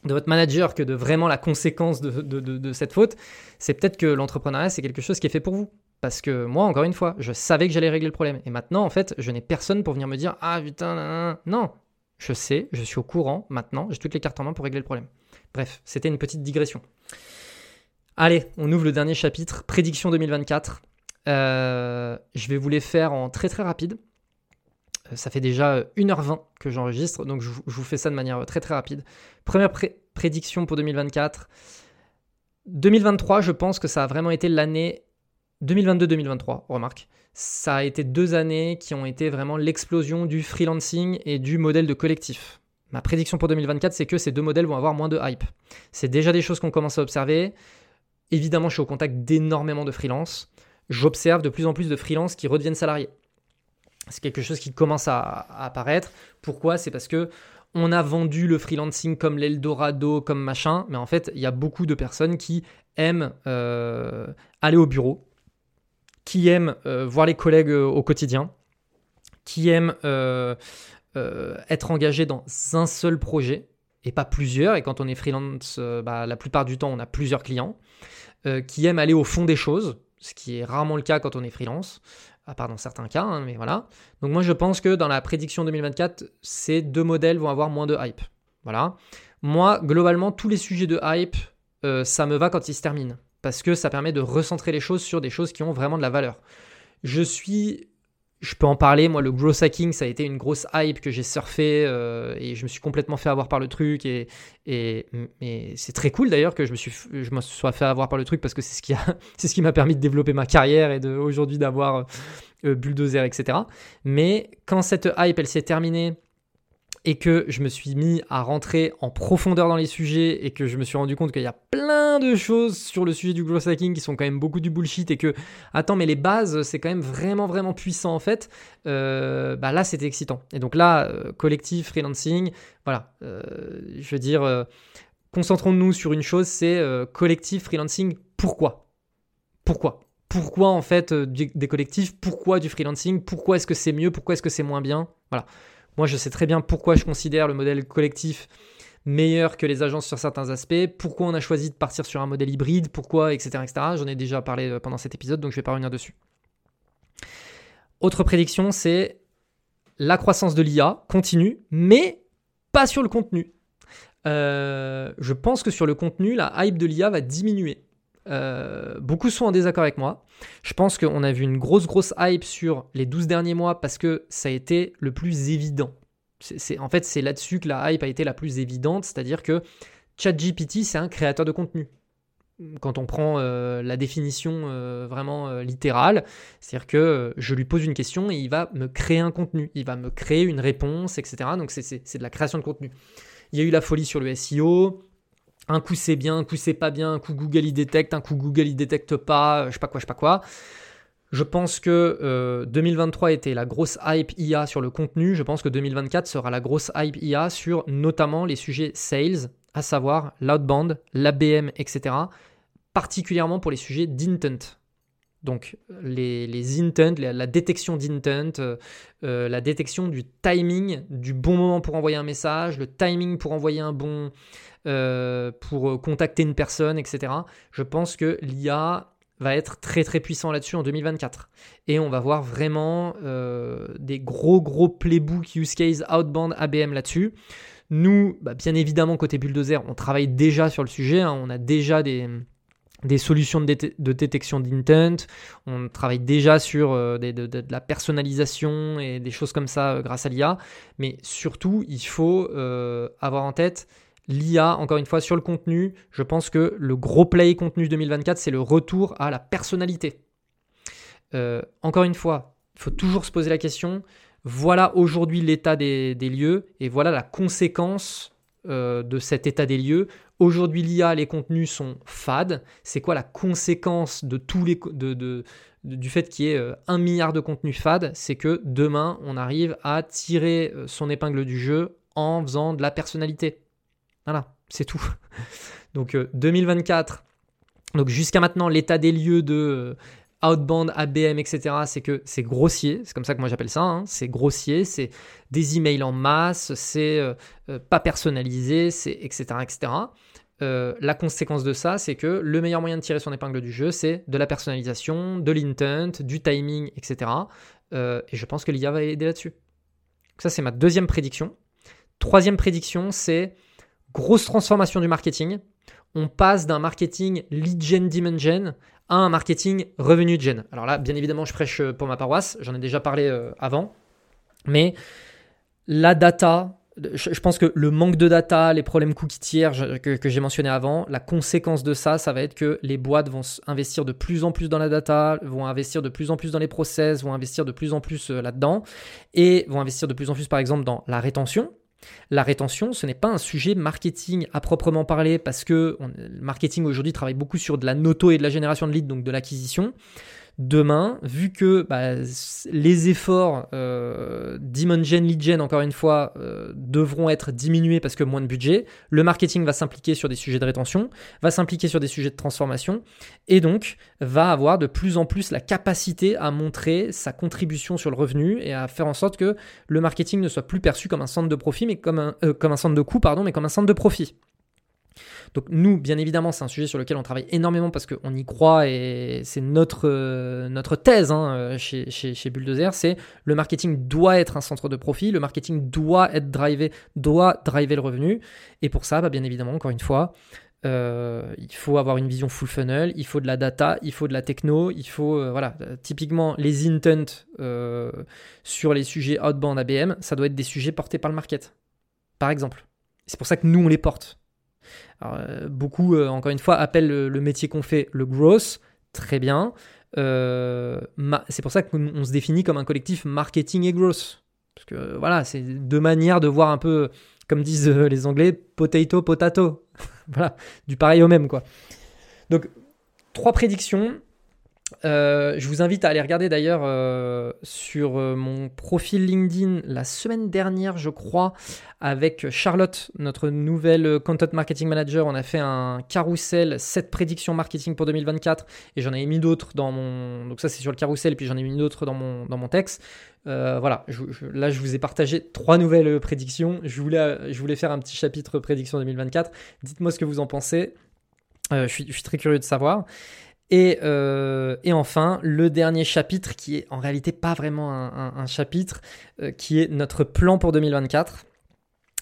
de votre manager que de vraiment la conséquence de, cette faute, c'est peut-être que l'entrepreneuriat, c'est quelque chose qui est fait pour vous. Parce que moi, encore une fois, je savais que j'allais régler le problème. Et maintenant, en fait, je n'ai personne pour venir me dire Ah putain, non. Je sais, je suis au courant maintenant, j'ai toutes les cartes en main pour régler le problème. Bref, c'était une petite digression. Allez, on ouvre le dernier chapitre, prédiction 2024. Euh, je vais vous les faire en très très rapide. Euh, ça fait déjà 1h20 que j'enregistre, donc je, vous fais ça de manière très très rapide. Première prédiction pour 2024. 2023, je pense que ça a vraiment été l'année 2022-2023, remarque. Ça a été deux années qui ont été vraiment l'explosion du freelancing et du modèle de collectif. Ma prédiction pour 2024, c'est que ces deux modèles vont avoir moins de hype. C'est déjà des choses qu'on commence à observer. Évidemment, je suis au contact d'énormément de freelance. J'observe de plus en plus de freelance qui redeviennent salariés. C'est quelque chose qui commence à, apparaître. Pourquoi? C'est parce que on a vendu le freelancing comme l'Eldorado, comme machin, mais en fait, il y a beaucoup de personnes qui aiment euh, aller au bureau, qui aiment euh, voir les collègues euh, au quotidien, qui aiment être engagés dans un seul projet et pas plusieurs. Et quand on est freelance, bah, la plupart du temps, on a plusieurs clients, qui aiment aller au fond des choses, ce qui est rarement le cas quand on est freelance à part dans certains cas, hein, mais voilà. Donc moi je pense que dans la prédiction 2024, ces deux modèles vont avoir moins de hype. Voilà. Moi, globalement, tous les sujets de hype, euh, ça me va quand ils se terminent. Parce que ça permet de recentrer les choses sur des choses qui ont vraiment de la valeur. Je suis je peux en parler. Moi, le growth hacking, ça a été une grosse hype que j'ai surfé euh, et je me suis complètement fait avoir par le truc. Et, c'est très cool d'ailleurs que je me, sois fait avoir par le truc parce que c'est ce qui m'a permis de développer ma carrière et aujourd'hui d'avoir euh, bulldozer, etc. Mais quand cette hype, elle s'est terminée et que je me suis mis à rentrer en profondeur dans les sujets et que je me suis rendu compte qu'il y a plein de choses sur le sujet du growth hacking qui sont quand même beaucoup du bullshit et que attends mais les bases c'est quand même vraiment vraiment puissant en fait. Euh, bah là c'était excitant. Et donc là euh, collectif freelancing voilà. Euh, je veux dire concentrons-nous sur une chose c'est collectif freelancing. Pourquoi? Pourquoi? Pourquoi en fait des collectifs? Pourquoi du freelancing? Pourquoi est-ce que c'est mieux? Pourquoi est-ce que c'est moins bien? Voilà moi, je sais très bien pourquoi je considère le modèle collectif meilleur que les agences sur certains aspects, pourquoi on a choisi de partir sur un modèle hybride, pourquoi, etc. J'en ai déjà parlé euh, pendant cet épisode, donc je ne vais pas revenir dessus. Autre prédiction, c'est la croissance de l'IA continue, mais pas sur le contenu. Euh, je pense que sur le contenu, la hype de l'IA va diminuer. Euh, beaucoup sont en désaccord avec moi. Je pense qu'on a vu une grosse, grosse hype sur les 12 derniers mois parce que ça a été le plus évident. En fait, c'est là-dessus que la hype a été la plus évidente, c'est-à-dire que ChatGPT, c'est un créateur de contenu. Quand on prend euh, la définition euh, vraiment littérale, c'est-à-dire que je lui pose une question et il va me créer un contenu, il va me créer une réponse, etc. Donc c'est de la création de contenu. Il y a eu la folie sur le SEO, un coup c'est bien, un coup c'est pas bien, un coup Google il détecte, un coup Google il détecte pas, je sais pas quoi, je sais pas quoi. Je pense que 2023 euh, était la grosse hype IA sur le contenu. Je pense que 2024 sera la grosse hype IA sur notamment les sujets sales, à savoir l'outbound, l'ABM, etc. Particulièrement pour les sujets d'intent. Donc les, les intent, la, détection d'intent, euh, euh, la détection du timing, du bon moment pour envoyer un message, le timing pour envoyer un bon, euh, pour contacter une personne, etc. Je pense que l'IA va être très très puissant là-dessus en 2024. Et on va voir vraiment des gros gros playbook use case outbound ABM là-dessus. Nous, bah, bien évidemment, côté Bulldozer, on travaille déjà sur le sujet. Hein. on a déjà des, des solutions de, détection d'intent. On travaille déjà sur euh, de, la personnalisation et des choses comme ça euh, grâce à l'IA. Mais surtout, il faut euh, avoir en tête l'IA, encore une fois, sur le contenu. Je pense que le gros play contenu 2024, c'est le retour à la personnalité. encore une fois, il faut toujours se poser la question. Voilà aujourd'hui l'état des, lieux et voilà la conséquence de cet état des lieux. Aujourd'hui, l'IA, les contenus sont fades. C'est quoi la conséquence de tous les, de, du fait qu'il y ait un milliard de contenus fades? C'est que demain, on arrive à tirer son épingle du jeu en faisant de la personnalité. Voilà, c'est tout. Donc 2024, donc jusqu'à maintenant, l'état des lieux de outbound, ABM, etc., c'est que c'est grossier, c'est comme ça que moi j'appelle ça, hein. c'est grossier, c'est des emails en masse, c'est euh, euh, pas personnalisé, c'est etc. etc. Euh, la conséquence de ça, c'est que le meilleur moyen de tirer son épingle du jeu, c'est de la personnalisation, de l'intent, du timing, etc. et je pense que l'IA va aider là-dessus. Ça, c'est ma deuxième prédiction. Troisième prédiction, c'est grosse transformation du marketing. On passe d'un marketing lead gen, demand gen à un marketing revenu gen. Alors là, bien évidemment, je prêche pour ma paroisse, j'en ai déjà parlé euh, avant, mais la data, je pense que le manque de data, les problèmes cookies que, que j'ai mentionné avant, la conséquence de ça, ça va être que les boîtes vont investir de plus en plus dans la data, vont investir de plus en plus dans les process, vont investir de plus en plus euh, là-dedans, et vont investir de plus en plus par exemple dans la rétention, la rétention, ce n'est pas un sujet marketing à proprement parler parce que le marketing aujourd'hui travaille beaucoup sur de la noto et de la génération de leads, donc de l'acquisition demain, vu que bah, les efforts euh, Gen, Lead Gen, encore une fois, euh, devront être diminués parce que moins de budget, le marketing va s'impliquer sur des sujets de rétention, va s'impliquer sur des sujets de transformation, et donc va avoir de plus en plus la capacité à montrer sa contribution sur le revenu et à faire en sorte que le marketing ne soit plus perçu comme un centre de profit, mais euh, de coût, pardon, mais comme un centre de profit. Donc nous, bien évidemment, c'est un sujet sur lequel on travaille énormément parce qu'on y croit et c'est notre, euh, notre thèse hein, euh, chez, chez, chez Bulldozer, c'est le marketing doit être un centre de profit, le marketing doit être drivé, doit driver le revenu. Et pour ça, bah, bien évidemment, encore une fois, euh, il faut avoir une vision full funnel, il faut de la data, il faut de la techno, il faut, voilà, typiquement les intent sur les sujets outbound ABM, ça doit être des sujets portés par le market, par exemple. C'est pour ça que nous, on les porte. Euh, beaucoup, euh, encore une fois, appellent le, métier qu'on fait le growth. Très bien. Euh, c'est pour ça qu'on se définit comme un collectif marketing et growth. Parce que voilà, c'est deux manières de voir un peu, comme disent les Anglais, potato, potato. voilà, du pareil au même, quoi. Donc, trois prédictions. Euh, je vous invite à aller regarder d'ailleurs euh, sur euh, mon profil LinkedIn la semaine dernière, je crois, avec Charlotte, notre nouvelle Content Marketing Manager. On a fait un carousel 7 prédictions marketing pour 2024 et j'en ai mis d'autres dans mon. Donc, ça, c'est sur le carousel, et puis j'en ai mis d'autres dans mon, dans mon texte. voilà, là, je vous ai partagé trois nouvelles prédictions. Je voulais, je voulais faire un petit chapitre prédiction 2024. Dites-moi ce que vous en pensez. je suis très curieux de savoir. Euh, et, enfin, le dernier chapitre, qui est en réalité pas vraiment un, chapitre, euh, qui est notre plan pour 2024.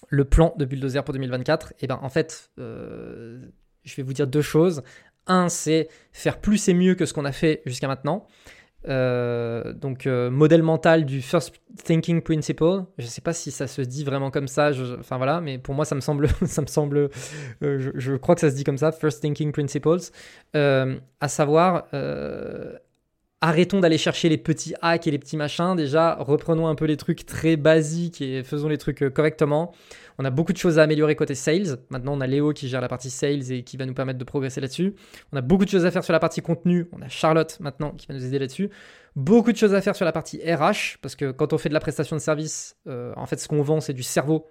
Le plan de Bulldozer pour 2024. Et ben en fait, euh, je vais vous dire deux choses. Un, c'est faire plus et mieux que ce qu'on a fait jusqu'à maintenant. Euh, donc euh, modèle mental du First Thinking Principle. Je ne sais pas si ça se dit vraiment comme ça. enfin voilà, mais pour moi ça me semble, ça me semble, euh, je, crois que ça se dit comme ça, First Thinking Principles. à savoir, arrêtons d'aller chercher les petits hacks et les petits machins. Déjà, reprenons un peu les trucs très basiques et faisons les trucs correctement. On a beaucoup de choses à améliorer côté sales. Maintenant, on a Léo qui gère la partie sales et qui va nous permettre de progresser là-dessus. On a beaucoup de choses à faire sur la partie contenu. On a Charlotte maintenant qui va nous aider là-dessus. Beaucoup de choses à faire sur la partie RH parce que quand on fait de la prestation de service, euh, en fait, ce qu'on vend, c'est du cerveau.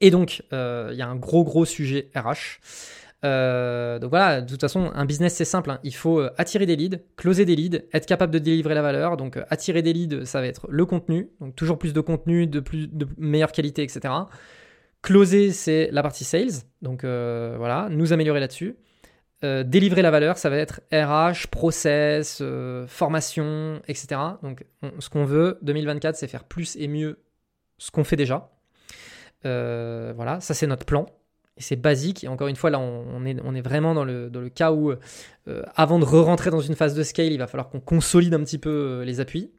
Et donc, euh, il y a un gros, gros sujet RH. Euh, donc voilà, de toute façon, un business c'est simple. Hein. Il faut attirer des leads, closer des leads, être capable de délivrer la valeur. Donc attirer des leads, ça va être le contenu, donc toujours plus de contenu, de plus de meilleure qualité, etc. Closer, c'est la partie sales. Donc euh, voilà, nous améliorer là-dessus. Euh, délivrer la valeur, ça va être RH, process, euh, formation, etc. Donc ce qu'on veut, 2024, c'est faire plus et mieux ce qu'on fait déjà. voilà, ça c'est notre plan. Et c'est basique. Et encore une fois, là, on, est, vraiment dans le, dans cas où, avant de re-rentrer dans une phase de scale, il va falloir qu'on consolide un petit peu les appuis.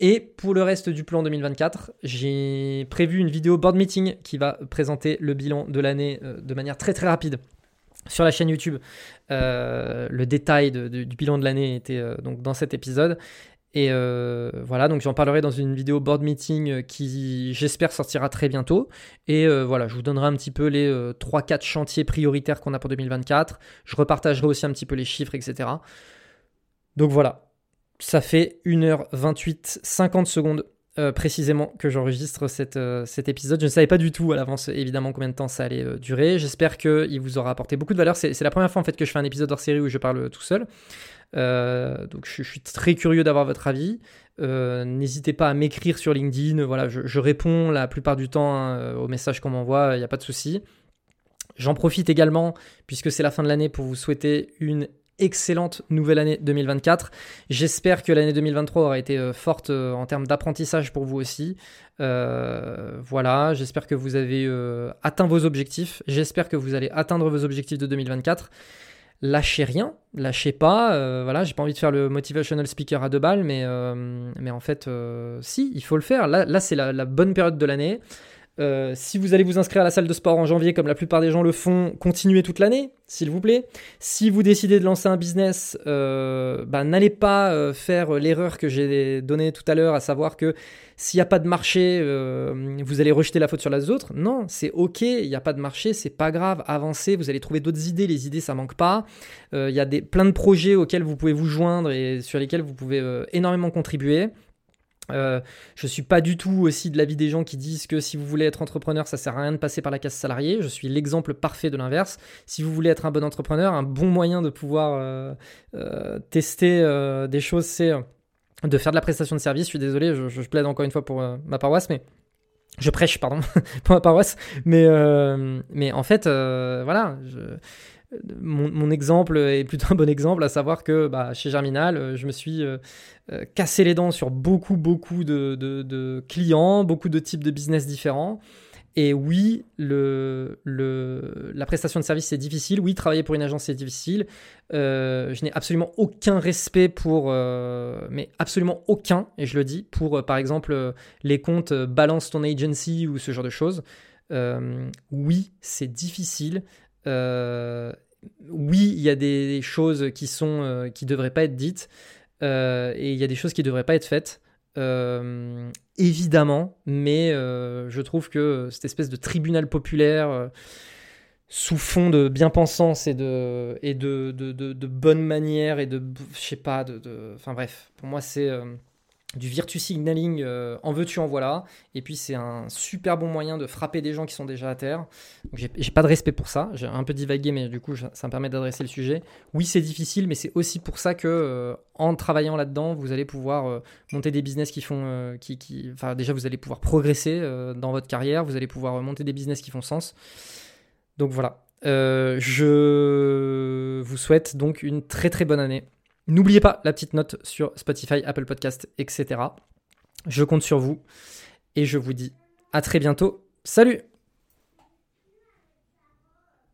Et pour le reste du plan 2024, j'ai prévu une vidéo board meeting qui va présenter le bilan de l'année euh, de manière très très rapide sur la chaîne YouTube. Euh, le détail du bilan de l'année était euh, donc dans cet épisode. Et euh, voilà, donc j'en parlerai dans une vidéo board meeting euh, qui, j'espère, sortira très bientôt. Et euh, voilà, je vous donnerai un petit peu les 3-4 chantiers prioritaires qu'on a pour 2024. Je repartagerai aussi un petit peu les chiffres, etc. Donc voilà, ça fait 1h28, 50 secondes précisément que j'enregistre cet épisode. Je ne savais pas du tout à l'avance, évidemment, combien de temps ça allait durer. J'espère qu'il vous aura apporté beaucoup de valeur. C'est la première fois en fait que je fais un épisode hors série où je parle tout seul. Euh, donc je, suis très curieux d'avoir votre avis. Euh, n'hésitez pas à m'écrire sur LinkedIn. Voilà, je, réponds la plupart du temps hein, aux messages qu'on m'envoie, il n'y a pas de souci. J'en profite également, puisque c'est la fin de l'année, pour vous souhaiter une excellente nouvelle année 2024. J'espère que l'année 2023 aura été euh, forte en termes d'apprentissage pour vous aussi. voilà, j'espère que vous avez atteint vos objectifs. J'espère que vous allez atteindre vos objectifs de 2024 lâchez rien, lâchez pas. Euh, voilà, j'ai pas envie de faire le motivational speaker à deux balles, mais, euh, en fait, euh, si, il faut le faire. Là c'est la, bonne période de l'année. Euh, si vous allez vous inscrire à la salle de sport en janvier, comme la plupart des gens le font, continuez toute l'année, s'il vous plaît. Si vous décidez de lancer un business, euh, bah, n'allez pas euh, faire l'erreur que j'ai donnée tout à l'heure, à savoir que s'il n'y a pas de marché, vous allez rejeter la faute sur les autres. Non, c'est ok, il n'y a pas de marché, c'est pas grave, avancez, vous allez trouver d'autres idées, les idées ça manque pas. Il y a des, plein de projets auxquels vous pouvez vous joindre et sur lesquels vous pouvez énormément contribuer. Euh, je suis pas du tout aussi de l'avis des gens qui disent que si vous voulez être entrepreneur, ça sert à rien de passer par la case salariée. Je suis l'exemple parfait de l'inverse. Si vous voulez être un bon entrepreneur, un bon moyen de pouvoir euh, euh, tester des choses, c'est de faire de la prestation de service. Je suis désolé, je, plaide encore une fois pour ma paroisse, mais je prêche, pardon, pour ma paroisse. Mais, mais en fait, voilà. Mon, exemple est plutôt un bon exemple, à savoir que bah, chez Germinal, euh, je me suis euh, euh, cassé les dents sur beaucoup, beaucoup de, clients, beaucoup de types de business différents. Et oui, le, la prestation de service, c'est difficile. Oui, travailler pour une agence, c'est difficile. je n'ai absolument aucun respect pour, mais absolument aucun, et je le dis, pour par exemple les comptes Balance ton agency ou ce genre de choses. oui, c'est difficile. Oui, il y a des choses qui sont euh, qui devraient pas être dites euh, et il y a des choses qui devraient pas être faites. évidemment, mais je trouve que cette espèce de tribunal populaire sous fond de bien-pensance et de et de, de, de, bonne manière et de je sais pas de, enfin bref pour moi c'est du virtue signaling euh, en veux-tu en voilà. Et puis c'est un super bon moyen de frapper des gens qui sont déjà à terre. J'ai pas de respect pour ça. J'ai un peu divagué mais du coup ça me permet d'adresser le sujet. Oui c'est difficile mais c'est aussi pour ça que euh, en travaillant là-dedans vous allez pouvoir euh, monter des business qui font qui, qui enfin déjà vous allez pouvoir progresser dans votre carrière. Vous allez pouvoir monter des business qui font sens. Donc voilà. Je vous souhaite donc une très très bonne année N'oubliez pas la petite note sur Spotify, Apple Podcast, etc. Je compte sur vous et je vous dis à très bientôt. Salut